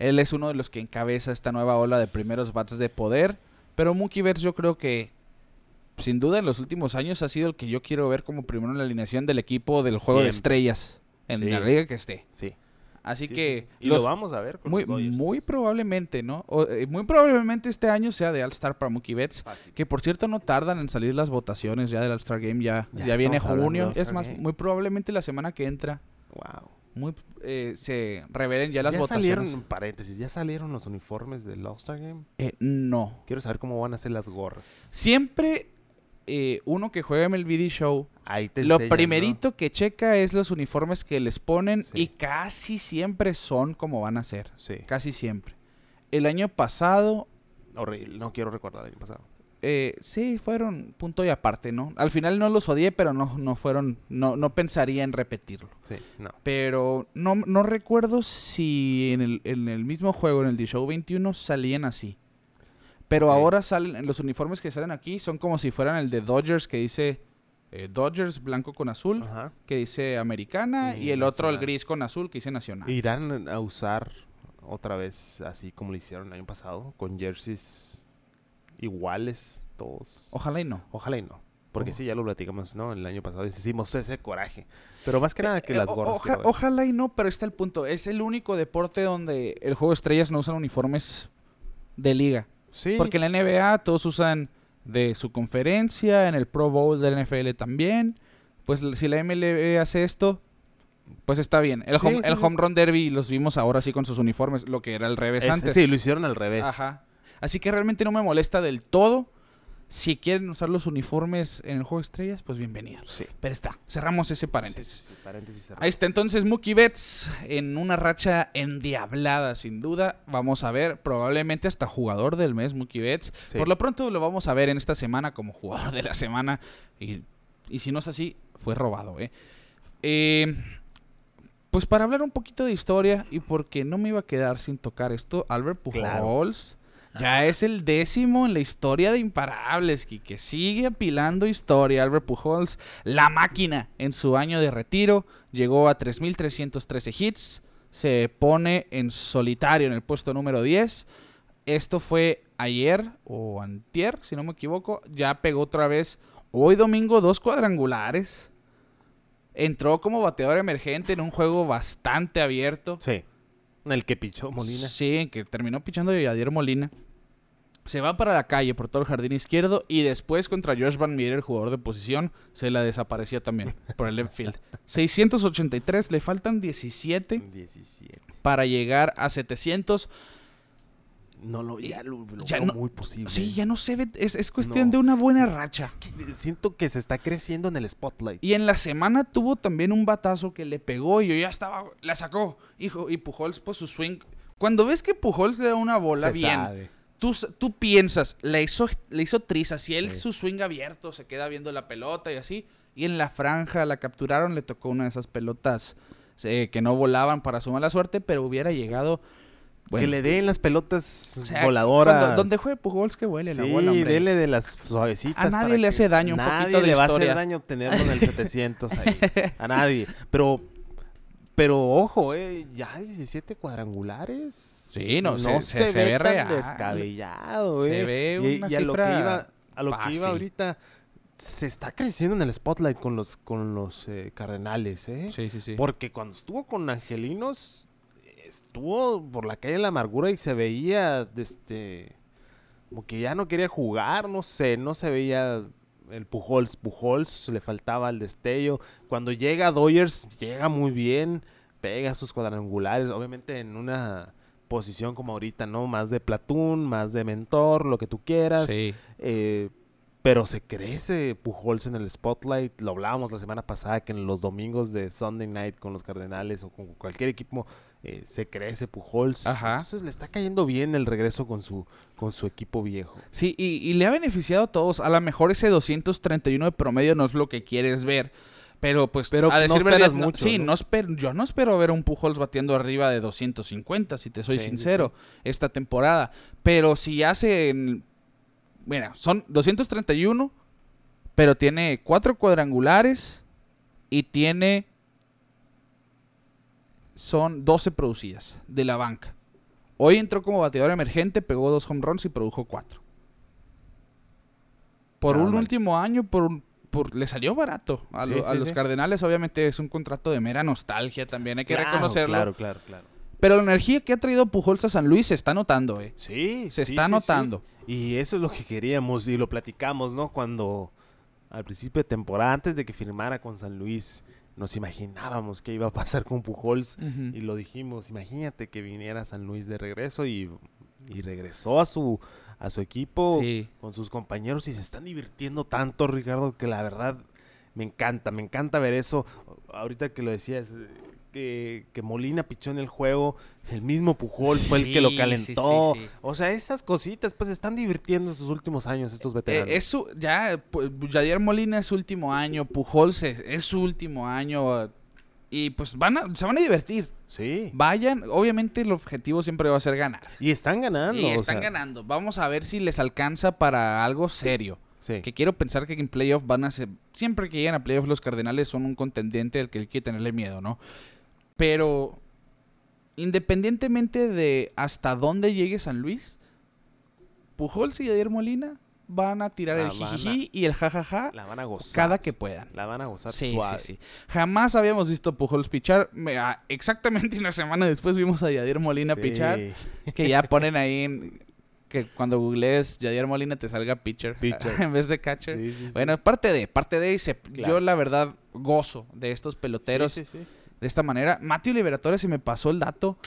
Él es uno de los que encabeza esta nueva ola de primeros bats de poder. Pero Mookie Betts yo creo que, sin duda, en los últimos años ha sido el que yo quiero ver como primero en la alineación del equipo del juego de estrellas. En Sí. la liga que esté. Sí. Así Sí, que... sí. Y los- lo vamos a ver con muy, los muy probablemente, ¿no? O, eh, muy probablemente este año sea de All-Star para Mookie Betts. Fácil. Que por cierto no tardan en salir las votaciones ya del All-Star Game. Ya, Ya ya, viene junio. Es más, Game. muy probablemente la semana que entra Wow. muy, eh, se revelen ya las ya votaciones. salieron, en paréntesis, ya salieron los uniformes del All-Star Game. Eh, no. Quiero saber cómo van a ser las gorras. Siempre eh, uno que juega MLB Show, Ahí te lo enseñan, ¿no? primerito que checa es los uniformes que les ponen Sí. y casi siempre son como van a ser. Sí. Casi siempre. El año pasado Horrible. No quiero recordar el año pasado. Eh, sí, fueron punto y aparte, ¿no? Al final no los odié, pero no, no fueron, no, no pensaría en repetirlo. Sí, no. Pero no, no recuerdo si en el, en el mismo juego, en el The Show 21, salían así. Pero ahora salen, los uniformes que salen aquí son como si fueran el de Dodgers que dice eh, Dodgers blanco con azul, Ajá. que dice americana, Y y el otro el gris con azul que dice nacional. Irán a usar otra vez así como lo hicieron el año pasado, con jerseys iguales todos. Ojalá y no. Ojalá y no. Porque Oh. sí, ya lo platicamos, ¿no? El año pasado hicimos ese coraje. Pero más que nada que Eh, las o- gorras. oja- ojalá y no, pero está el punto. Es el único deporte donde el juego de estrellas no usan uniformes de liga. Sí. Porque en la NBA todos usan de su conferencia, en el Pro Bowl del NFL también. Pues si la MLB hace esto, pues está bien. El, Sí, home, sí, el home run derby los vimos ahora sí con sus uniformes, lo que era al revés Es- antes. sí, lo hicieron al revés. Ajá. Así que realmente no me molesta del todo. Si quieren usar los uniformes en el juego de estrellas, pues bienvenidos. Sí. Pero está, cerramos ese paréntesis. Sí, sí, sí, paréntesis cerrado. Ahí está entonces Mookie Betts en una racha endiablada, sin duda. Vamos a ver, probablemente hasta jugador del mes, Mookie Betts. Por lo pronto lo vamos a ver en esta semana como jugador de la semana. Y, y si no es así, fue robado, ¿eh? Eh, Pues para hablar un poquito de historia y porque no me iba a quedar sin tocar esto, Albert Claro. Ya es el décimo en la historia de imparables, que sigue apilando historia. Albert Pujols, la máquina en su año de retiro, llegó a 3.313 hits, se pone en solitario en el puesto número 10. Esto fue ayer o antier, si no me equivoco, ya pegó otra vez hoy domingo dos cuadrangulares. Entró como bateador emergente en un juego bastante abierto. Sí. El que pichó Molina. Sí, en que terminó pichando Yadier Molina. Se va para la calle por todo el jardín izquierdo y después contra Josh Van Meter, el jugador de posición, se la desapareció también por el left field. 683, le faltan 17 17. para llegar a 700. No lo, ya lo, lo Ya veo no- muy posible. Sí, ya no se ve, es, es cuestión No. de una buena racha. Siento que se está creciendo en el spotlight. Y en la semana tuvo también un batazo que le pegó y yo ya estaba, la sacó. Hijo, y Pujols, pues su swing. Cuando ves que Pujols le da una bola Se bien, sabe. Tú, tú piensas, le hizo, le hizo trizas. Si él Sí. su swing abierto se queda viendo la pelota y así. Y en la franja la capturaron, le tocó una de esas pelotas eh, que no volaban para su mala suerte, pero hubiera llegado. Bueno, que le den las pelotas o sea, voladoras. cuando- donde juegue Pujols que huele la sí, bola, hombre. dele de las suavecitas. A nadie le hace daño un nadie poquito de le va a hacer daño tenerlo en el 700 ahí. A nadie. Pero, pero ojo, eh, ya 17 cuadrangulares. Sí, no, se- se- se ve tan real. descabellado, Se eh. ve Y- una y a lo que iba, a lo que iba ahorita, se está creciendo en el spotlight con los, con los eh, Cardenales, ¿eh? Sí, sí, sí. Porque cuando estuvo con Angelinos, estuvo por la calle de la amargura y se veía, este, como que ya no quería jugar, no sé, no se veía el Pujols, Pujols, le faltaba el destello. Cuando llega a Dodgers, llega muy bien, pega sus cuadrangulares, obviamente en una posición como ahorita, ¿no? Más de platoon, más de mentor, lo que tú quieras. Sí. Eh, pero se crece Pujols en el spotlight. Lo hablábamos la semana pasada que en los domingos de Sunday Night con los Cardenales o con cualquier equipo eh, se crece Pujols. Ajá. Entonces le está cayendo bien el regreso con su, con su equipo viejo. Sí, y, y le ha beneficiado a todos. A lo mejor ese 231 de promedio no es lo que quieres ver. Pero pues, Pero a decir verdad, no- mucho, sí, ¿no? espero, yo no espero ver a un Pujols batiendo arriba de 250, si te soy Sí, sí, sincero, esta temporada. Pero si hacen, mira, son 231, pero tiene cuatro cuadrangulares y tiene, son 12 producidas de la banca. Hoy entró como bateador emergente, pegó dos home runs y produjo cuatro. Por Nada un último año, por un- por- le salió barato a, Sí, lo- a los sí. Cardenales. Obviamente es un contrato de mera nostalgia también, hay que Claro, reconocerlo. Claro, claro, claro. Pero la energía que ha traído Pujols a San Luis se está notando, eh. Sí, Se está notando. Y eso es lo que queríamos y lo platicamos, ¿no? Cuando al principio de temporada, antes de que firmara con San Luis, nos imaginábamos qué iba a pasar con Pujols y lo dijimos. Imagínate que viniera San Luis de regreso y, y regresó a su a su equipo Sí. con sus compañeros y se están divirtiendo tanto, Ricardo, que la verdad me encanta, me encanta ver eso. Ahorita que lo decías, eh, que, que Molina pichó en el juego, el mismo Pujol fue el que lo calentó. sí, sí, sí. O sea, esas cositas, pues se están divirtiendo en sus últimos años estos Eh, veteranos. es su, ya, pues, Yadier Molina es su último año, Pujols es, es su último año. eh, Y pues van a, se van a divertir. Sí. Vayan, obviamente el objetivo siempre va a ser ganar. Y están ganando. Y o están sea, ganando. Vamos a ver si les alcanza para algo serio. Sí. Que quiero pensar que en playoff van a ser. Siempre que lleguen a playoff, los Cardenales son un contendiente al que hay que tenerle miedo, ¿no? Pero. Independientemente de hasta dónde llegue San Luis, Pujols y Yadier Molina van a tirar La el jijiji y el jajaja La van a gozar. cada que puedan. La van a gozar Sí, suave. sí, sí. Jamás habíamos visto Pujols pichar. Ah, exactamente una semana después vimos a Yadier Molina Sí. pichar. Que ya ponen ahí en- que cuando googlees Yadier Molina te salga pitcher, Pitcher. en vez de catcher. Sí, sí, sí. Bueno, parte de, parte de, y se- Claro. yo la verdad gozo de estos peloteros Sí, sí, sí. De esta manera. Matthew Liberatore, si me pasó el dato,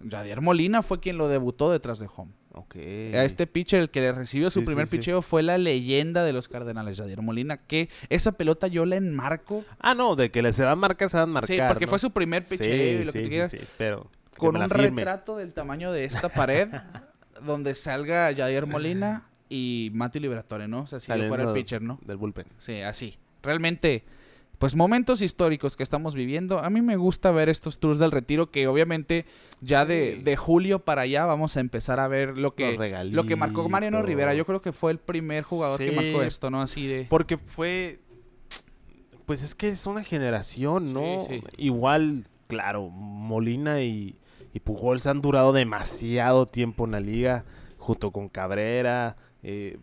Yadier Molina fue quien lo debutó detrás de home. Ok. A este pitcher, el que le recibió su Sí, primer sí, sí. picheo fue la leyenda de los Cardenales, Yadier Molina, que esa pelota yo la enmarco. Ah, no, de que le se van a marcar, se van a marcar. sí, porque ¿no? fue su primer picheo y lo sí, que sí, quieras. sí, pero con un firme. retrato del tamaño de esta pared donde salga Jair Molina y Mati Liberatore, ¿no? O sea, si yo fuera el pitcher, ¿no? Del bullpen. Sí, así. Realmente, pues momentos históricos que estamos viviendo. A mí me gusta ver estos tours del retiro que obviamente ya de, de julio para allá vamos a empezar a ver lo que, lo que marcó Mariano. Rivera. Yo creo que fue el primer jugador que marcó esto, ¿no? Así de... Porque fue. Pues es que es una generación, ¿no? Sí, sí. Igual, claro, Molina y, y Pujols han durado demasiado tiempo en la liga, junto con Cabrera. eh,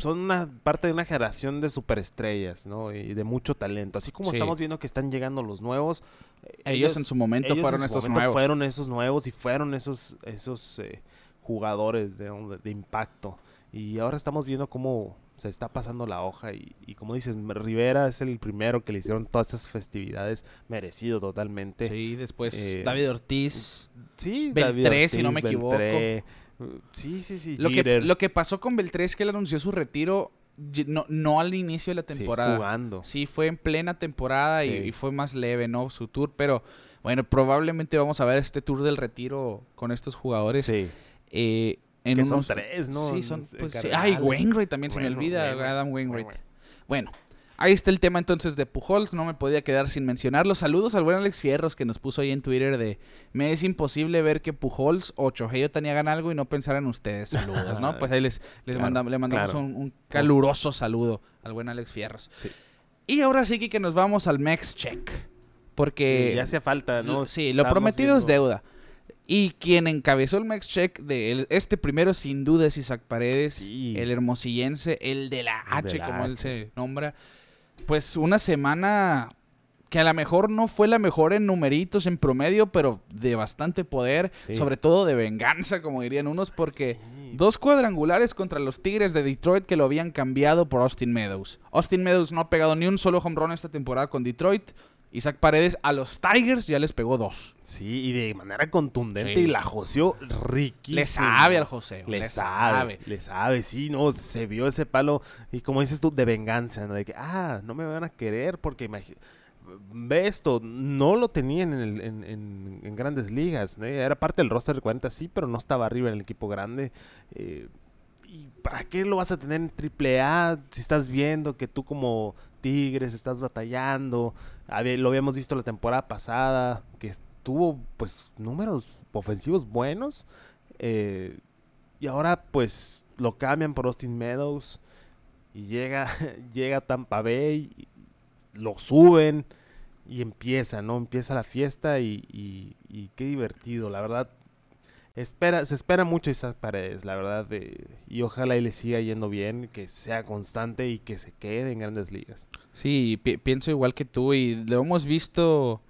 son una parte de una generación de superestrellas, ¿no? Y de mucho talento. Así como Sí. estamos viendo que están llegando los nuevos. eh, Ellos en su momento ellos fueron su esos momento nuevos. Fueron esos nuevos y fueron esos, esos eh, jugadores de, de impacto. Y ahora estamos viendo cómo se está pasando la hoja y, y como dices, Rivera es el primero que le hicieron todas esas festividades, merecido totalmente. Sí, después Eh, David Ortiz. Sí, Beltré, David si no me equivoco. Beltré. Sí, sí, sí. Lo que, lo que pasó con Beltré es que él anunció su retiro no, no al inicio de la Sí, temporada. jugando. Sí, fue en plena temporada y, Sí. y fue más leve, ¿no? Su tour, pero bueno, probablemente vamos a ver este tour del retiro con estos jugadores. Sí. eh, en Que son unos- tres, ¿no? Sí, son. Pues, sí. Wainwright también se me olvida. Wainwright, Adam Wainwright. Wainwright. Bueno, ahí está el tema entonces de Pujols. No me podía quedar sin mencionarlo. Saludos al buen Alex Fierros que nos puso ahí en Twitter de me es imposible ver que Pujols o Chohei Otani hagan algo y no pensar en ustedes. Saludos, ¿no? Pues ahí les, les Claro, manda- le mandamos claro. un, un caluroso saludo al buen Alex Fierros. Sí. Y ahora sí que nos vamos al Mex Check. Porque Sí, ya hacía falta, ¿no? Sí, lo prometido es deuda. Y quien encabezó el Mex Check de el- este primero, sin duda, es Isaac Paredes, Sí. el hermosillense, el de la H, de la como él se nombra. Pues una semana que a lo mejor no fue la mejor en numeritos, en promedio, pero de bastante poder, Sí. sobre todo de venganza, como dirían unos, porque Sí. dos cuadrangulares contra los Tigres de Detroit que lo habían cambiado por Austin Meadows. Austin Meadows no ha pegado ni un solo home run esta temporada con Detroit. Isaac Paredes a los Tigers ya les pegó dos. Sí, y de manera contundente Sí. y la joseó riquísimo. Le sabe al José. Le, sabe, le sabe, sí, no, se vio ese palo y como dices tú, de venganza, ¿no? De que, ah, no me van a querer porque ve esto, no lo tenían en, el- en- en- en grandes ligas, ¿no? era parte del roster de 40, sí, pero no estaba arriba en el equipo grande. eh, ¿Y para qué lo vas a tener en AAA si estás viendo que tú como Tigres estás batallando? Lo habíamos visto la temporada pasada, que tuvo pues números ofensivos buenos. eh, y ahora pues lo cambian por Austin Meadows y llega, llega Tampa Bay, lo suben y empieza, ¿no? Empieza la fiesta y qué divertido, la verdad. Espera, se espera mucho Isaac Paredes, la verdad, y ojalá y le siga yendo bien, que sea constante y que se quede en grandes ligas. Sí, pi- pienso igual que tú y lo hemos visto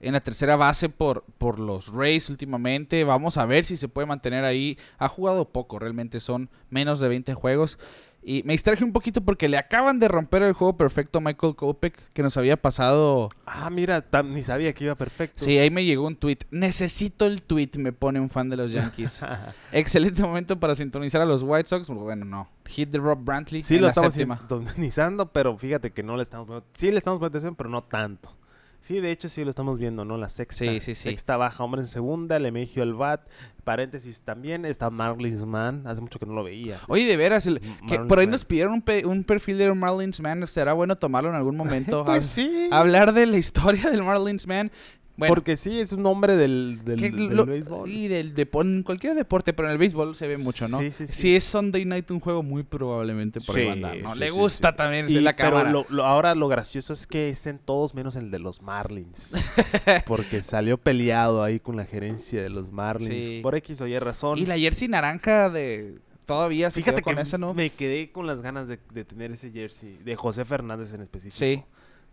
en la tercera base por, por los Rays últimamente. Vamos a ver si se puede mantener ahí. Ha jugado poco, realmente son menos de 20 juegos. Y me distraje un poquito porque le acaban de romper el juego perfecto a Michael Kopech que nos había pasado. Ah, mira, tam- ni sabía que iba perfecto. Sí, ahí me llegó un tweet. Necesito el tweet, me pone un fan de los Yankees. Excelente momento para sintonizar a los White Sox. Bueno, no. Hit the Rob Brantley. Sí, en lo la estamos sintonizando, pero fíjate que no le estamos poniendo- Sí le estamos poniendo atención, pero no tanto. Sí, de hecho sí lo estamos viendo, ¿no? La sexta. Sí, sí, sí. Sexta baja, hombre en segunda, Lemegio al bat. Paréntesis también, está Marlins Man. Hace mucho que no lo veía. Oye, de veras, el- que por ahí Man. nos pidieron un, pe- un perfil de Marlins Man. ¿Será bueno tomarlo en algún momento? Pues sí. Hablar de la historia del Marlins Man. Bueno, Porque sí, es un hombre del, del, que del lo- béisbol. y del depo- en cualquier deporte, pero en el béisbol se ve mucho, ¿no? Sí, sí, sí. Si es Sunday Night un juego, muy probablemente por ahí andar, Sí, ¿no? Le gusta también Y- la pero cámara. lo- lo- ahora lo gracioso es que estén todos menos el de los Marlins. porque salió peleado ahí con la gerencia de los Marlins. Sí. Por X o Y razón. Y la jersey naranja de... Todavía se Fíjate quedó con que esa, ¿no? me quedé con las ganas de, de tener ese jersey, de José Fernández en específico. Sí.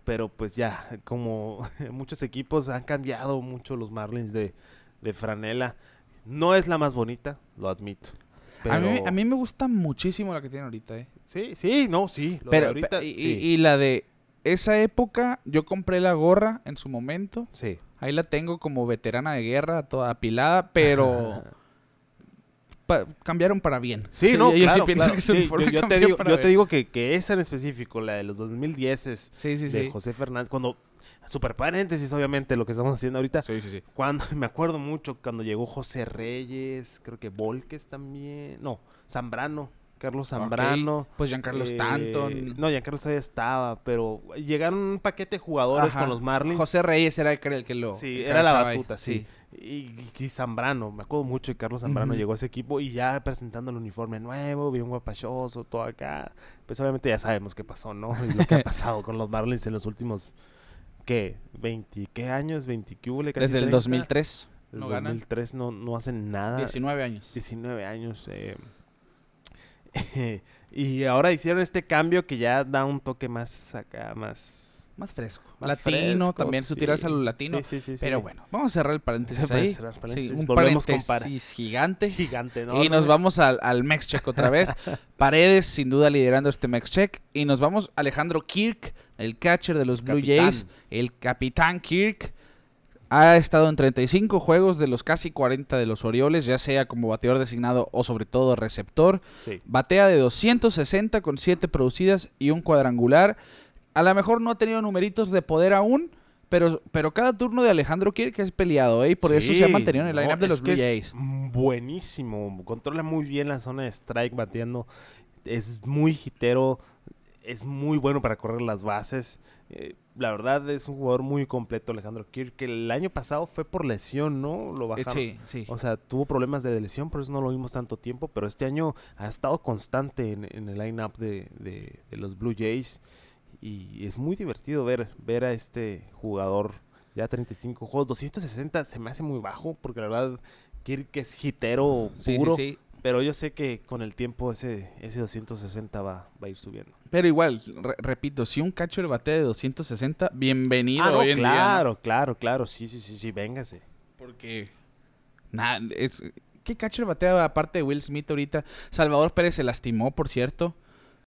Pero pues ya, como muchos equipos han cambiado mucho los Marlins de, de franela. No es la más bonita, lo admito. A, mí, pero- a mí me gusta muchísimo la que tiene ahorita, ¿eh? Sí, sí, no, sí. lo de Pero, ahorita, y, sí, y- y la de esa época, yo compré la gorra en su momento. sí. Ahí la tengo como veterana de guerra, toda apilada, pero pa- cambiaron para bien. Sí, no, yo, claro, sí pienso claro, que su sí, uniforme yo, yo te digo, para yo te bien. digo que, que esa en específico, la de los 2010 es Sí, sí, de sí. José Fernández, cuando, super paréntesis obviamente lo que estamos haciendo ahorita, Sí, sí, sí. cuando, me acuerdo mucho cuando llegó José Reyes, creo que Volques también, no, Zambrano, Carlos Zambrano. Pues Giancarlo eh, Stanton. No, Giancarlo todavía estaba, pero llegaron un paquete de jugadores Ajá. con los Marlins. José Reyes era el que- que lo. Sí, era la ahí. batuta, sí. Y, y Zambrano, me acuerdo mucho de Carlos Zambrano, llegó a ese equipo y ya presentando el uniforme nuevo, bien guapachoso, todo acá. Pues obviamente ya sabemos qué pasó, ¿no? Y lo que ha pasado con los Marlins en los últimos, ¿qué? ¿20 qué años? ¿20 qué Desde el 30. 2003. Desde no ganan. 2003 no, no hacen nada. 19 años. 19 años. eh. y ahora hicieron este cambio que ya da un toque más acá, más... Más fresco. más latino, fresco, también su tirarse a lo latino. Sí, sí, sí, Pero bueno, vamos a cerrar el paréntesis ahí. cerrar Sí, paréntesis. un Volvemos paréntesis gigante. Gigante, ¿no? Y nos vamos al, al Mex Check otra vez. Paredes, sin duda, liderando este Mex Check. Y nos vamos Alejandro Kirk, el catcher de los Blue Capitán. Jays. El capitán Kirk. Ha estado en 35 juegos de los casi 40 de los Orioles, ya sea como bateador designado o sobre todo receptor. Sí. Batea de 260 con 7 producidas y un cuadrangular. A lo mejor no ha tenido numeritos de poder aún, pero, pero cada turno de Alejandro Kirk es peleado, ¿eh? Y por eso se ha mantenido en el no, lineup de los Blue es Jays. buenísimo. Controla muy bien la zona de strike bateando. Es muy hitero. Es muy bueno para correr las bases. Eh, la verdad es un jugador muy completo, Alejandro Kirk. Que el año pasado fue por lesión, ¿no? Lo Eh, bajaron. sí, sí. O sea, tuvo problemas de lesión, por eso no lo vimos tanto tiempo. Pero este año ha estado constante en, en el line-up de, de- de los Blue Jays. Y es muy divertido ver, ver a este jugador ya 35 juegos. 260 se me hace muy bajo, porque la verdad, Kirk es hitero Sí, sí, puro. sí. Pero yo sé que con el tiempo ese, ese 260 va, va a ir subiendo. Pero igual, re- repito, si un catcher batea de 260, bienvenido ah, no, hoy en día, ¿no? claro, claro, claro. Sí, sí, sí, sí, véngase. Porque. Nada, es. ¿Qué catcher batea aparte de Will Smith ahorita? Salvador Pérez se lastimó, por cierto.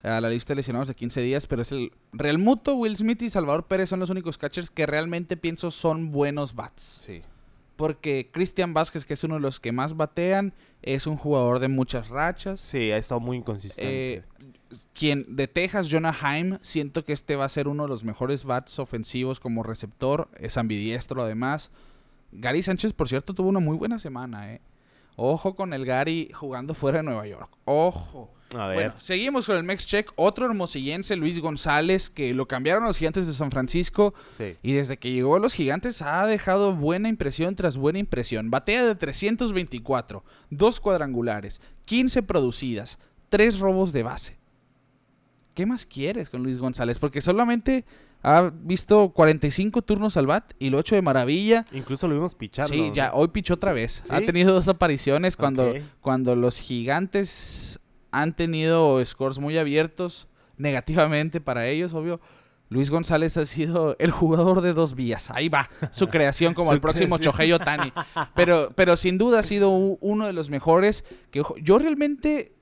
a la lista de lesionados de 15 días, pero es el Real Muto, Will Smith y Salvador Pérez son los únicos catchers que realmente pienso son buenos bats. Sí. Porque Cristian Vázquez, que es uno de los que más batean, es un jugador de muchas rachas. Sí, ha estado muy inconsistente. Eh, quien de Texas, Jonah Heim, siento que este va a ser uno de los mejores bats ofensivos como receptor. Es ambidiestro además. Gary Sánchez, por cierto, tuvo una muy buena semana, ¿eh? Ojo con el Gary jugando fuera de Nueva York. Ojo. a ver. Bueno, seguimos con el Mex Check. Otro hermosillense, Luis González, que lo cambiaron a los gigantes de San Francisco. sí. Y desde que llegó a los gigantes ha dejado buena impresión tras buena impresión. Batea de 324, dos cuadrangulares, 15 producidas, tres robos de base. ¿Qué más quieres con Luis González? Porque solamente ha visto 45 turnos al bat y lo ha hecho de maravilla. Incluso lo vimos pichando. Sí, ya hoy pichó otra vez. Ha tenido dos apariciones cuando, cuando los gigantes han tenido scores muy abiertos negativamente para ellos, obvio. Luis González ha sido el jugador de dos vías. Ahí va, su creación como Su el próximo. Shohei Otani. Pero, pero sin duda ha sido uno de los mejores. Que yo realmente,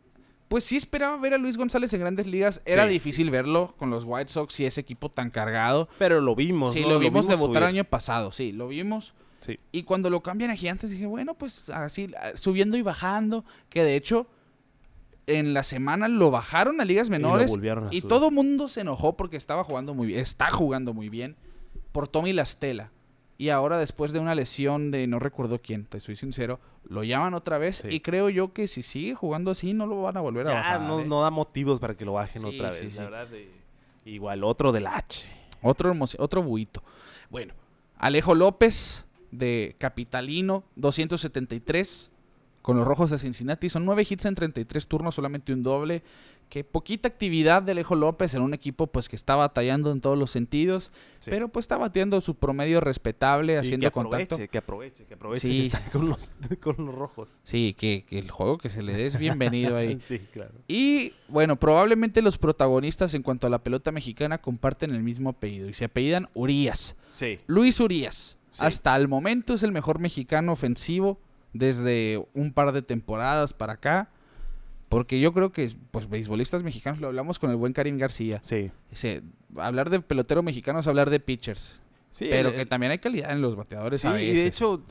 pues sí esperaba ver a Luis González en grandes ligas. Era Sí. difícil verlo con los White Sox y ese equipo tan cargado. Pero lo vimos. Sí, ¿no? lo vimos debutar el año pasado, sí, lo vimos. Sí. Y cuando lo cambian a Gigantes dije, bueno, pues así, a- subiendo y bajando, que de hecho en la semana lo bajaron a ligas menores y subir. todo mundo se enojó porque estaba jugando muy bien, está jugando muy bien por Tommy Lastela. Y ahora después de una lesión de no recuerdo quién, te soy sincero, lo llaman otra vez Sí. y creo yo que si sigue jugando así no lo van a volver a bajar. no, ¿eh? no da motivos para que lo bajen Sí, otra vez. sí. La verdad, eh, igual otro del H. Otro, hermosi- otro buito. Bueno, Alejo López de Capitalino, 273 con los Rojos de Cincinnati. Son 9 hits en 33 turnos, solamente un doble. Que poquita actividad de Alejo López en un equipo pues que está batallando en todos los sentidos. Sí. Pero pues está batiendo su promedio respetable, haciendo que contacto. que aproveche, que aproveche Sí. que está con los, con los rojos. Sí, que, que el juego que se le dé es bienvenido ahí. Sí, claro. Y bueno, probablemente los protagonistas en cuanto a la pelota mexicana comparten el mismo apellido y se apellidan Urias. Sí. Luis Urias, Sí. hasta el momento es el mejor mexicano ofensivo desde un par de temporadas para acá. Porque yo creo que, pues, beisbolistas mexicanos, lo hablamos con el buen Karim García. Sí. Hablar de pelotero mexicano es hablar de pitchers. Sí, pero el- que también hay calidad en los bateadores Sí, a veces. y de hecho,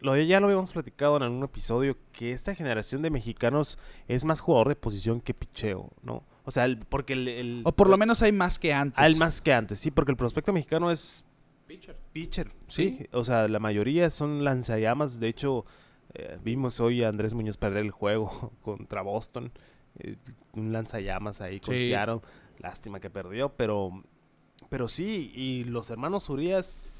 lo, ya lo habíamos platicado en algún episodio, que esta generación de mexicanos es más jugador de posición que picheo, ¿no? O sea, el- porque el... el- o por lo menos hay más que antes. Hay más que antes, sí, porque el prospecto mexicano es Pitcher. pitcher, sí. Sí. O sea, la mayoría son lanzallamas. De hecho, eh, vimos hoy a Andrés Muñoz perder el juego contra Boston. eh, un lanzallamas ahí con Sí. Seattle. Lástima que perdió, pero... Pero sí, y los hermanos Urias...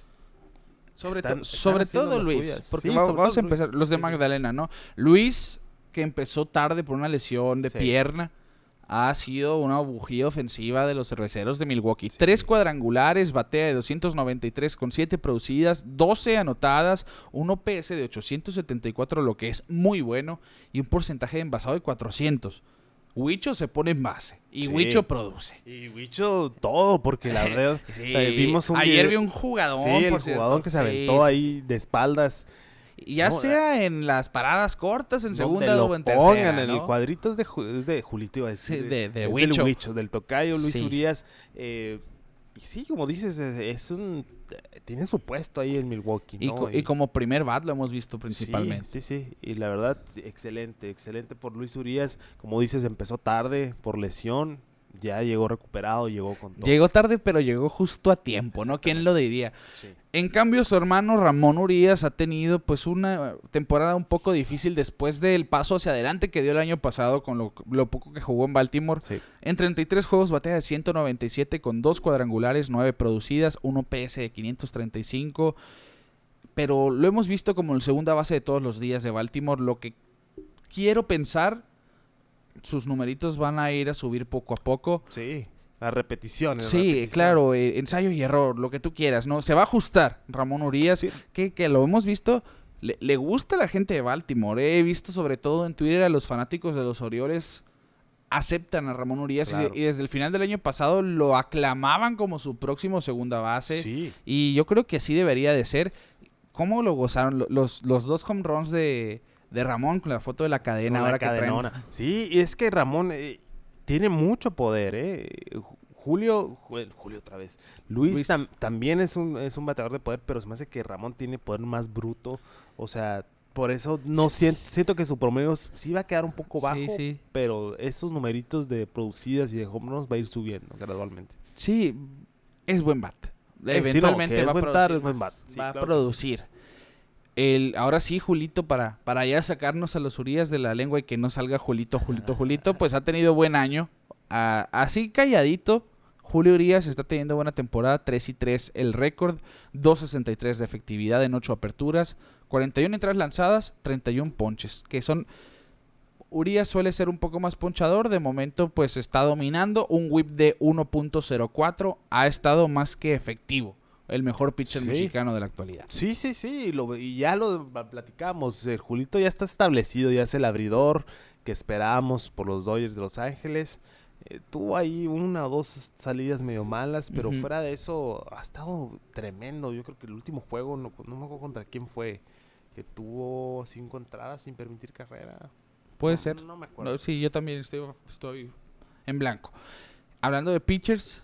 Sobre, están- to- están sobre haciendo todo Luis. Porque Sí, va- sobre vamos a todo Luis. empezar. Los de. Magdalena, ¿no? Luis, que empezó tarde por una lesión de Sí. pierna, ha sido una bujía ofensiva de los cerveceros de Milwaukee. Sí. Tres cuadrangulares, batea de 293 con 7 producidas, 12 anotadas, un OPS de 874, lo que es muy bueno, y un porcentaje de envasado de 400. Huicho se pone en base y Sí. Huicho produce. Y Wicho todo, porque la verdad... Sí, vimos un Ayer vi un jugador. Sí, el por jugador que se aventó ahí de espaldas. Ya No, sea en las paradas cortas, en segunda o en pongan tercera. en el ¿no? cuadrito es de, Ju- de Julito, iba a decir. Sí, de- Huicho. Del Huicho, del tocayo Luis Sí. Urias. eh, y sí, como dices, es, es un... Tiene su puesto ahí en Milwaukee, Y, ¿no? co- y como primer bat lo hemos visto principalmente. Sí, sí, sí. Y la verdad, excelente, excelente por Luis Urias. Como dices, empezó tarde por lesión. Ya llegó recuperado, llegó con todo. Llegó tarde, pero llegó justo a tiempo, ¿no? ¿Quién lo diría? Sí. En cambio, su hermano Ramón Urias ha tenido pues una temporada un poco difícil después del paso hacia adelante que dio el año pasado con lo, lo poco que jugó en Baltimore. Sí. En 33 juegos batea de 197 con dos cuadrangulares, 9 producidas, 1 PS de 535. Pero lo hemos visto como el segunda base de todos los días de Baltimore. Lo que quiero pensar, sus numeritos van a ir a subir poco a poco. Sí. Las repeticiones. Sí, repetición. claro, eh, ensayo y error, lo que tú quieras, ¿no? Se va a ajustar Ramón Urias, Sí. que, que lo hemos visto, le, le gusta a la gente de Baltimore. eh. He visto sobre todo en Twitter a los fanáticos de los Orioles aceptan a Ramón Urias y- Claro. y, desde el final del año pasado lo aclamaban como su próximo segunda base. Sí. Y yo creo que así debería de ser. ¿Cómo lo gozaron Lo- los, los dos home runs de, de Ramón con la foto de la cadena ahora que traen? cadenona. Sí, y es que Ramón, eh, tiene mucho poder, ¿eh? Ju- Julio, Ju- Julio otra vez. Luis, Luis. tam- también es un, es un bateador de poder, pero se me hace que Ramón tiene poder más bruto. O sea, por eso no Sí, siento que su promedio sí va a quedar un poco bajo, Sí, sí. pero esos numeritos de producidas y de home runs va a ir subiendo gradualmente. Sí, es buen bat. Eh, Eventualmente va a buen producir. va a producir. Ahora sí, Julito, para, para ya sacarnos a los Urias de la lengua y que no salga Julito, Julito, Julito, pues ha tenido buen año. Así calladito, Julio Urias está teniendo buena temporada, 3 y 3 el récord, 2.63 de efectividad en 8 aperturas, 41 entradas lanzadas, 31 ponches, que son... Urias suele ser un poco más ponchador, de momento pues está dominando, un whip de 1.04, ha estado más que efectivo, el mejor pitcher Sí. mexicano de la actualidad. Sí, sí, sí, y, lo- y ya lo platicamos. El Julito ya está establecido, ya es el abridor que esperábamos por los Dodgers de Los Ángeles. Eh, tuvo ahí una o dos salidas medio malas, pero fuera de eso ha estado tremendo. Yo creo que el último juego, no, no me acuerdo contra quién fue, que tuvo cinco entradas sin permitir carrera. Puede No, ser. No me acuerdo. No, sí, yo también estoy, estoy en blanco. Hablando de pitchers,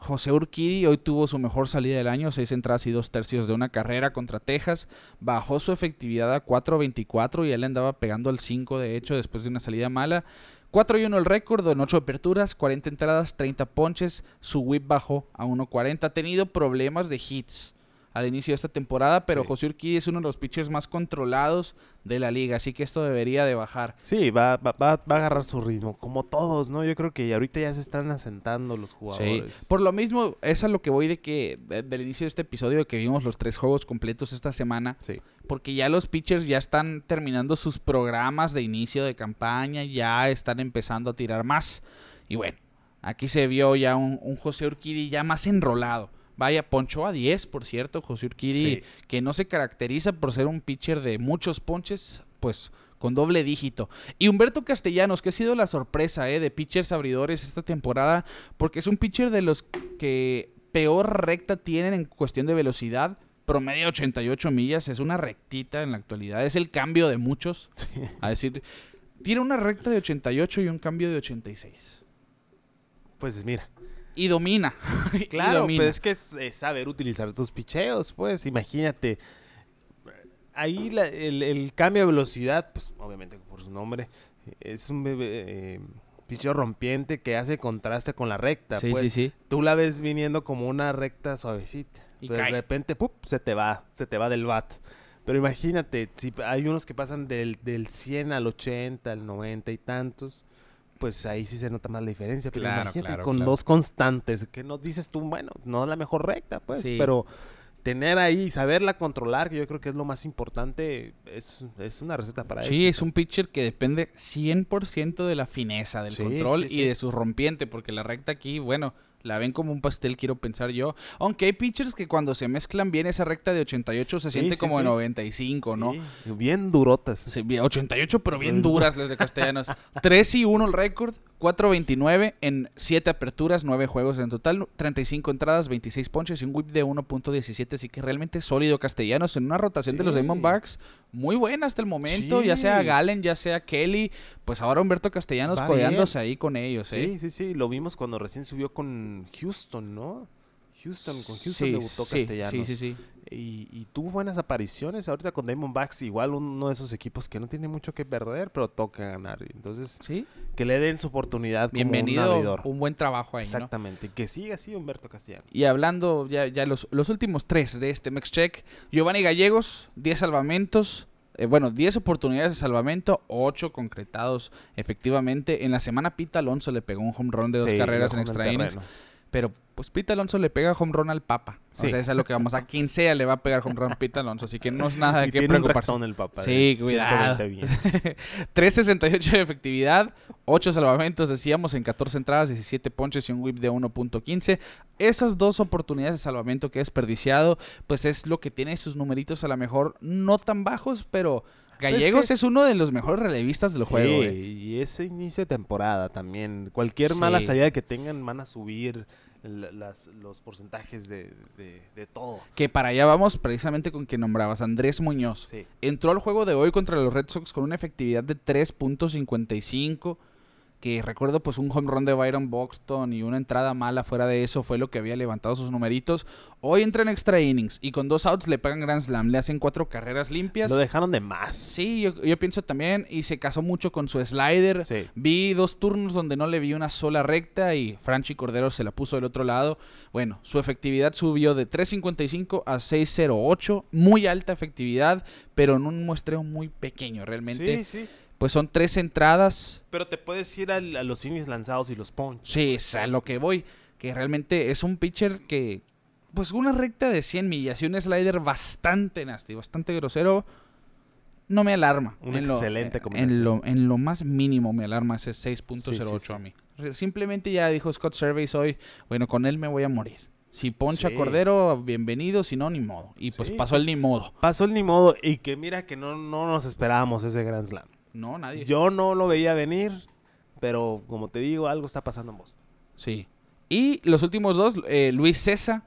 José Urquidi hoy tuvo su mejor salida del año, seis entradas y dos tercios de una carrera contra Texas. Bajó su efectividad a 4.24 y él andaba pegando al 5 de hecho después de una salida mala. 4 y 1 el récord en 8 aperturas, 40 entradas, 30 ponches. Su whip bajó a 1.40. Ha tenido problemas de hits al inicio de esta temporada, pero Sí. José Urquidi es uno de los pitchers más controlados de la liga, así que esto debería de bajar. Sí, va, va, va, va a agarrar su ritmo, como todos, ¿no? Yo creo que ahorita ya se están asentando los Sí, jugadores. por lo mismo, es a lo que voy de que de- del inicio de este episodio que vimos los tres juegos completos esta semana, Sí. porque ya los pitchers ya están terminando sus programas de inicio de campaña, ya están empezando a tirar más. Y bueno, aquí se vio ya un, un José Urquidi ya más enrolado. Vaya, ponchó a 10, por cierto, José Urquidi, Sí. que no se caracteriza por ser un pitcher de muchos ponches, pues con doble dígito. Y Humberto Castellanos, que ha sido la sorpresa eh, de pitchers abridores esta temporada, porque es un pitcher de los que peor recta tienen en cuestión de velocidad. Promedio 88 millas, es una rectita en la actualidad. Es el cambio de muchos. A decir, tiene una recta de 88 y un cambio de 86. Pues mira. Y domina. Y Claro, domina. pero es que es, es saber utilizar tus picheos, pues, imagínate. Ahí la- el, el cambio de velocidad, pues, obviamente por su nombre, es un bebé, eh, picheo rompiente que hace contraste con la recta, Sí, pues. sí, sí. Tú la ves viniendo como una recta suavecita. Y pero cae. de repente, ¡pup! se te va, se te va del bat. Pero imagínate, si hay unos que pasan del, del 100 al 80, al 90 y tantos, pues ahí sí se nota más la diferencia. Pero Claro, imagínate claro, con claro. dos constantes, que no dices tú, bueno, no la mejor recta, pues, Sí. pero tener ahí, saberla controlar, que yo creo que es lo más importante, es, es una receta para Sí, es éxito. un pitcher que depende 100% de la fineza, del Sí, control sí, y sí. de su rompiente, porque la recta aquí, bueno, la ven como un pastel, quiero pensar yo. Aunque hay pitchers que cuando se mezclan bien esa recta de 88 se Sí, siente sí, como de sí. 95, ¿no? Bien durotas. Sí, bien, 88, pero Bien duras las de Castellanos. 3 y 1 el récord, 4.29 en 7 aperturas, 9 juegos en total, 35 entradas, 26 ponches y un whip de 1.17. Así que realmente sólido Castellanos en una rotación de los. Diamondbacks muy buena hasta el momento. Ya sea. Galen, ya sea Kelly, pues ahora Humberto Castellanos Va codeándose ahí con ellos. ¿eh? Sí, sí, sí, lo vimos cuando recién subió con Houston, ¿no? Houston, con Houston Sí, debutó Castellanos. Sí, sí, sí. Y, y tuvo buenas apariciones. Ahorita con Diamondbacks, igual uno de esos equipos que no tiene mucho que perder, pero toca ganar. Entonces, Sí. que le den su oportunidad como un Bienvenido, abridor. un buen trabajo ahí, ¿no? Exactamente. Que siga así Humberto Castellanos. Y hablando ya, ya los, los últimos tres de este Mex Check, Giovanni Gallegos, 10 salvamentos, eh, bueno, 10 oportunidades de salvamento, 8 concretados efectivamente. En la semana Pita Alonso le pegó un home run de dos Sí, carreras en extra innings. Pero pues Pita Alonso le pega home run al Papa. O sea, es lo que vamos a quien sea le va a pegar home run a Pita Alonso, así que no es nada de Y qué tiene un preocuparse. ratón el papá. Sí, cuidado. 120 bienes. 3.68 de efectividad, 8 salvamentos, decíamos, en 14 entradas, 17 ponches y un whip de 1.15. Esas dos oportunidades de salvamento que he desperdiciado, pues es lo que tiene sus numeritos a lo mejor no tan bajos, pero Gallegos es, es- uno de los mejores relevistas del Sí, juego. eh. y ese inicio de temporada también. Cualquier mala salida que tengan van a subir las- los porcentajes de, de- de todo. Que para allá vamos precisamente con quien nombrabas, Andrés Muñoz. Sí. Entró al juego de hoy contra los Red Sox con una efectividad de 3.55. que recuerdo pues un home run de Byron Buxton y una entrada mala fuera de eso fue lo que había levantado sus numeritos. Hoy entra en extra innings y con dos outs le pagan Grand Slam, le hacen cuatro carreras limpias. Lo dejaron de más. Sí, yo, yo pienso también y se casó mucho con su slider. Sí. Vi dos turnos donde no le vi una sola recta y Franchi Cordero se la puso del otro lado. Bueno, su efectividad subió de 3.55 a 6.08, muy alta efectividad, pero en un muestreo muy pequeño realmente. Sí, sí. Pues son tres entradas. Pero te puedes ir al- a, los innings lanzados y los punch. Sí, es a lo que voy. Que realmente es un pitcher que, pues una recta de 100 millas y un slider bastante nasty, bastante grosero, no me alarma. En lo- excelente en lo, en lo más mínimo me alarma ese 6.08 Sí, sí, sí. a mí. Simplemente ya dijo Scott Surveys hoy, bueno, con él me voy a morir. Si poncha Sí. Cordero, bienvenido, si no, ni modo. Y pues Sí, pasó el ni modo. Pasó el ni modo y que mira que no, no nos esperábamos ese Grand Slam. No, nadie. Yo no lo veía venir, pero como te digo, algo está pasando en Boston. Sí. Y los últimos dos, eh, Luis César,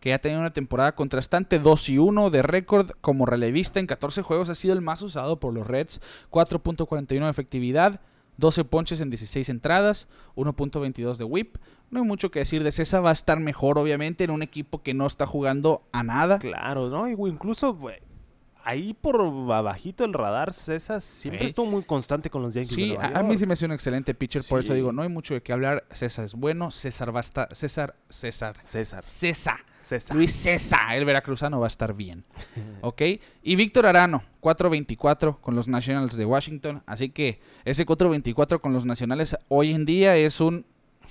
que ha tenido una temporada contrastante, 2 y 1 de récord como relevista en 14 juegos, ha sido el más usado por los Reds, 4.41 de efectividad, 12 ponches en 16 entradas, 1.22 de whip. No hay mucho que decir de César, va a estar mejor obviamente en un equipo que no está jugando a nada. Claro, ¿no? Incluso güey, ahí por abajito el radar, César siempre Sí. estuvo muy constante con los Yankees. de Sí, Nueva a, a mí se me hace un excelente pitcher, por eso Sí. digo, no hay mucho de qué hablar. César es bueno, César va a estar, César, César, César. César. César. Luis César, el veracruzano, va a estar bien. ¿Ok? Y Víctor Arano, 4.24 con los Nationals de Washington. Así que ese 4.24 con los Nacionales hoy en día es un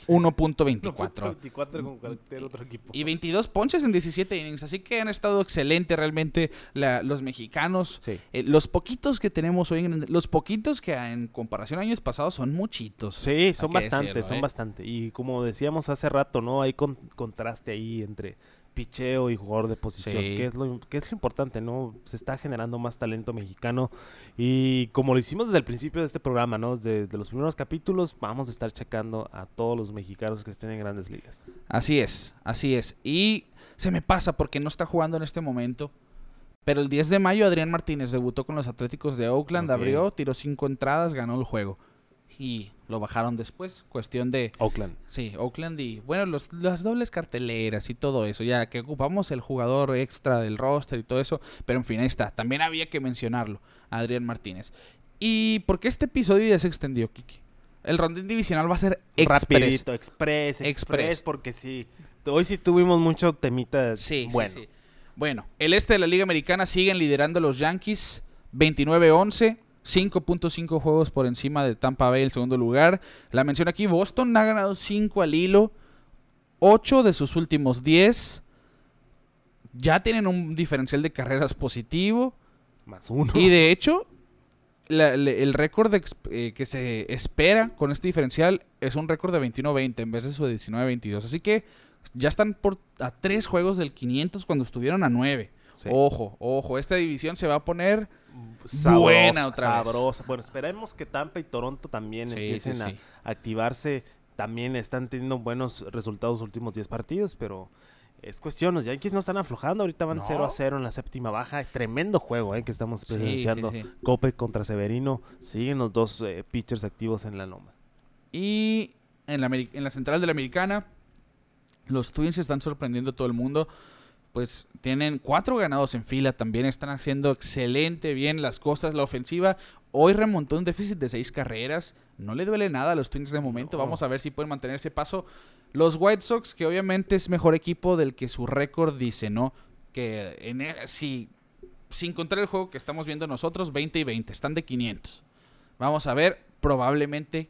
1.24. 24 con cualquier otro equipo. Y 22 ponches en 17 innings. Así que han estado excelentes realmente la- los mexicanos. Sí. Eh, los poquitos que tenemos hoy, en, los poquitos que en comparación a años pasados son muchitos. Sí, son bastantes, decirlo, son ¿eh? bastante. Y como decíamos hace rato, ¿no? Hay con- contraste ahí entre picheo y jugador de posición, Sí. que, es lo, que es lo importante, ¿no? Se está generando más talento mexicano y como lo hicimos desde el principio de este programa, ¿no? Desde, desde los primeros capítulos, vamos a estar checando a todos los mexicanos que estén en grandes ligas. Así es, así es. Y se me pasa porque no está jugando en este momento. Pero el 10 de mayo Adrián Martínez debutó con los Atléticos de Oakland, abrió, tiró cinco entradas, ganó el juego. Y lo bajaron después, cuestión de... Oakland. Sí, Oakland y... Bueno, los, las dobles carteleras y todo eso, ya que ocupamos el jugador extra del roster y todo eso. Pero en fin, ahí está. También había que mencionarlo, Adrián Martínez. ¿Y por qué este episodio ya se extendió, Kiki? El rondín divisional va a ser express. Rapidito, express, express, Express. porque sí. Hoy sí tuvimos mucho temita. Sí, bueno. sí, sí. Bueno, el este de la Liga Americana siguen liderando los Yankees 29-11. 5.5 juegos por encima de Tampa Bay, el segundo lugar. La mención aquí, Boston ha ganado 5 al hilo. 8 de sus últimos 10. Ya tienen un diferencial de carreras positivo. Más uno. Y de hecho, la- el récord eh, que se espera con este diferencial es un récord de 21-20 en vez de su de 19-22. Así que ya están por a tres juegos del 500 cuando estuvieron a 9. Sí. Ojo, ojo, esta división se va a poner Sabrosa, buena otra vez. sabrosa. Bueno, esperemos que Tampa y Toronto también Sí, empiecen sí, a activarse. También están teniendo buenos resultados los últimos 10 partidos, pero es cuestión. Los Yankees no están aflojando. Ahorita van No. 0 a 0 en la séptima baja. Tremendo juego eh, que estamos presenciando. Cope contra Severino. Siguen los dos eh, pitchers activos en la loma. Y en la, en la central de la americana, los Twins están sorprendiendo a todo el mundo. Pues tienen cuatro ganados en fila, también están haciendo excelente bien las cosas. La ofensiva hoy remontó un déficit de seis carreras. No le duele nada a los Twins de momento. No. Vamos a ver si pueden mantener ese paso. Los White Sox, que obviamente es mejor equipo del que su récord dice, ¿no? Que en, e- si, sin contar el juego que estamos viendo nosotros, 20 y 20, están de 500. Vamos a ver, probablemente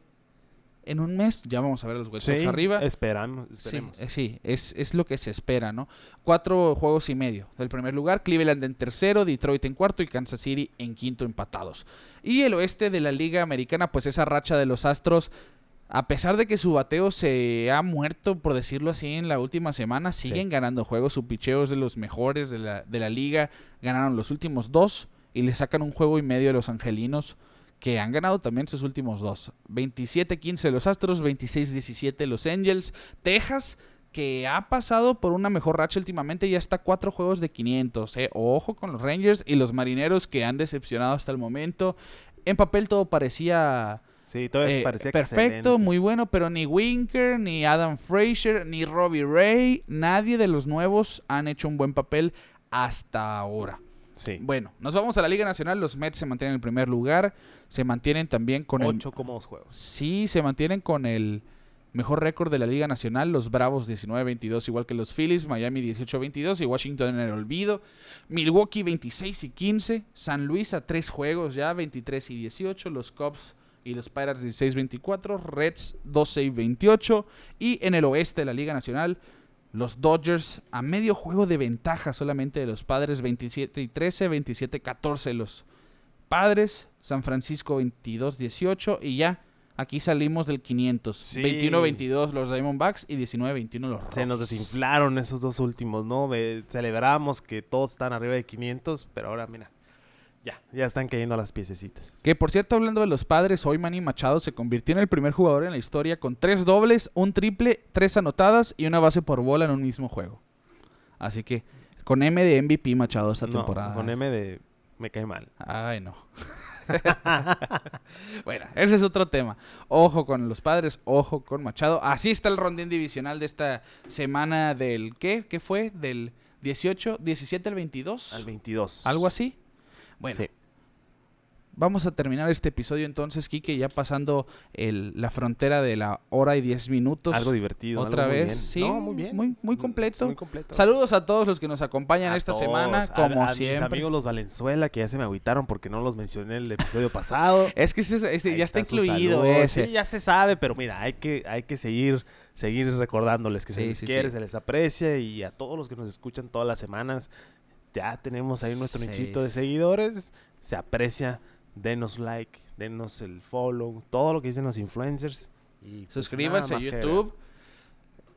en un mes ya vamos a ver a los White Sox arriba. Esperamos, esperemos. eh, sí, es, es lo que se espera, ¿no? Cuatro juegos y medio del primer lugar, Cleveland en tercero, Detroit en cuarto y Kansas City en quinto empatados. Y el oeste de la Liga Americana, pues esa racha de los Astros, a pesar de que su bateo se ha muerto, por decirlo así, en la última semana, siguen ganando juegos, su picheo es de los mejores de la, de la liga, ganaron los últimos dos y le sacan un juego y medio a los Angelinos que han ganado también sus últimos dos. 27-15 los Astros, 26-17 los Angels. Texas, que ha pasado por una mejor racha últimamente, ya está cuatro juegos de 500. ¿eh? Ojo con los Rangers y los Marineros que han decepcionado hasta el momento. En papel todo parecía Sí, todo Eh, parecía perfecto, excelente. muy bueno, pero ni Winker, ni Adam Fraser, ni Robbie Ray, nadie de los nuevos han hecho un buen papel hasta ahora. Sí. Bueno, nos vamos a la Liga Nacional, los Mets se mantienen en el primer lugar, se mantienen también con el Ocho cómodos juegos. Sí, se mantienen con el mejor récord de la Liga Nacional. Los Bravos 19-22, igual que los Phillies. Miami 18-22 y Washington en el olvido. Milwaukee 26 y 15. San Luis a tres juegos ya, 23 y 18. Los Cubs y los Pirates 16-24. Reds 12 y 28. Y en el oeste de la Liga Nacional, los Dodgers a medio juego de ventaja solamente de los Padres 27 y 13, 27 14 los Padres, San Francisco 22-18 y ya aquí salimos del 500. Sí. 21-22 los Diamondbacks y 19-21 los Se nos Rockies. desinflaron esos dos últimos, ¿no? Celebramos que todos están arriba de 500, pero ahora mira, ya, ya están cayendo las piececitas. Que por cierto, hablando de los padres, hoy Manny Machado se convirtió en el primer jugador en la historia con tres dobles, un triple, tres anotadas y una base por bola en un mismo juego. Así que con M de MVP Machado esta No, temporada. con M de me cae mal. Ay, no. bueno, ese es otro tema. Ojo con los padres, ojo con Machado. Así está el rondín divisional de esta semana del ¿qué? ¿Qué fue? Del 18, 17 al 22. Al 22. Algo así. Bueno, Sí. vamos a terminar este episodio entonces, Kike, ya pasando el- la frontera de la hora y 10 minutos. Algo divertido. Otra algo muy vez, bien. sí, No, muy bien. muy- muy Mm, completo. Muy completo. Saludos a todos los que nos acompañan A esta todos, semana, a- como a, Mis siempre. amigos los Valenzuela, que ya se me agüitaron porque no los mencioné en el episodio pasado. Es que ese, ese Ahí ya está, incluido ese. Sí, ya se sabe, pero mira, hay que, hay que seguir, seguir recordándoles que se les sí, quiere, sí. se les aprecia y a todos los que nos escuchan todas las semanas, ya tenemos ahí nuestro Sí, nichito de seguidores, se aprecia, denos like, denos el follow, todo lo que dicen los influencers. Y pues, Suscríbanse a que YouTube.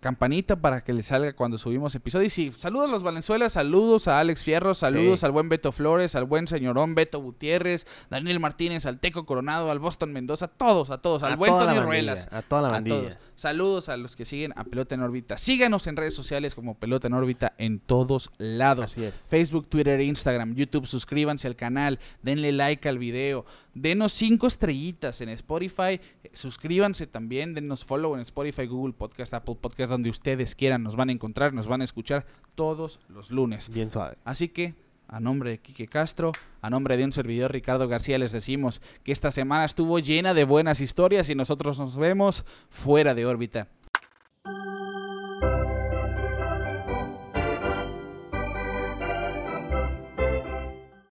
Campanita para que les salga cuando subimos episodios. Y sí, saludos a los Valenzuela, saludos a Alex Fierro, saludos Sí. al buen Beto Flores, al buen señorón Beto Gutiérrez, Daniel Martínez, al Teco Coronado, al Boston Mendoza, a todos, a todos, al a buen Tony Ruelas. A toda la A bandilla. todos. Saludos a los que siguen a Pelota en órbita. Síganos en redes sociales como Pelota en órbita en todos lados. Así es. Facebook, Twitter, Instagram, YouTube, suscríbanse al canal, denle like al video, denos cinco estrellitas en Spotify, suscríbanse también, denos follow en Spotify, Google Podcast, Apple Podcast, donde ustedes quieran, nos van a encontrar, nos van a escuchar todos los lunes. Bien suave. Así que, a nombre de Quique Castro, a nombre de un servidor Ricardo García, les decimos que esta semana estuvo llena de buenas historias y nosotros nos vemos fuera de órbita.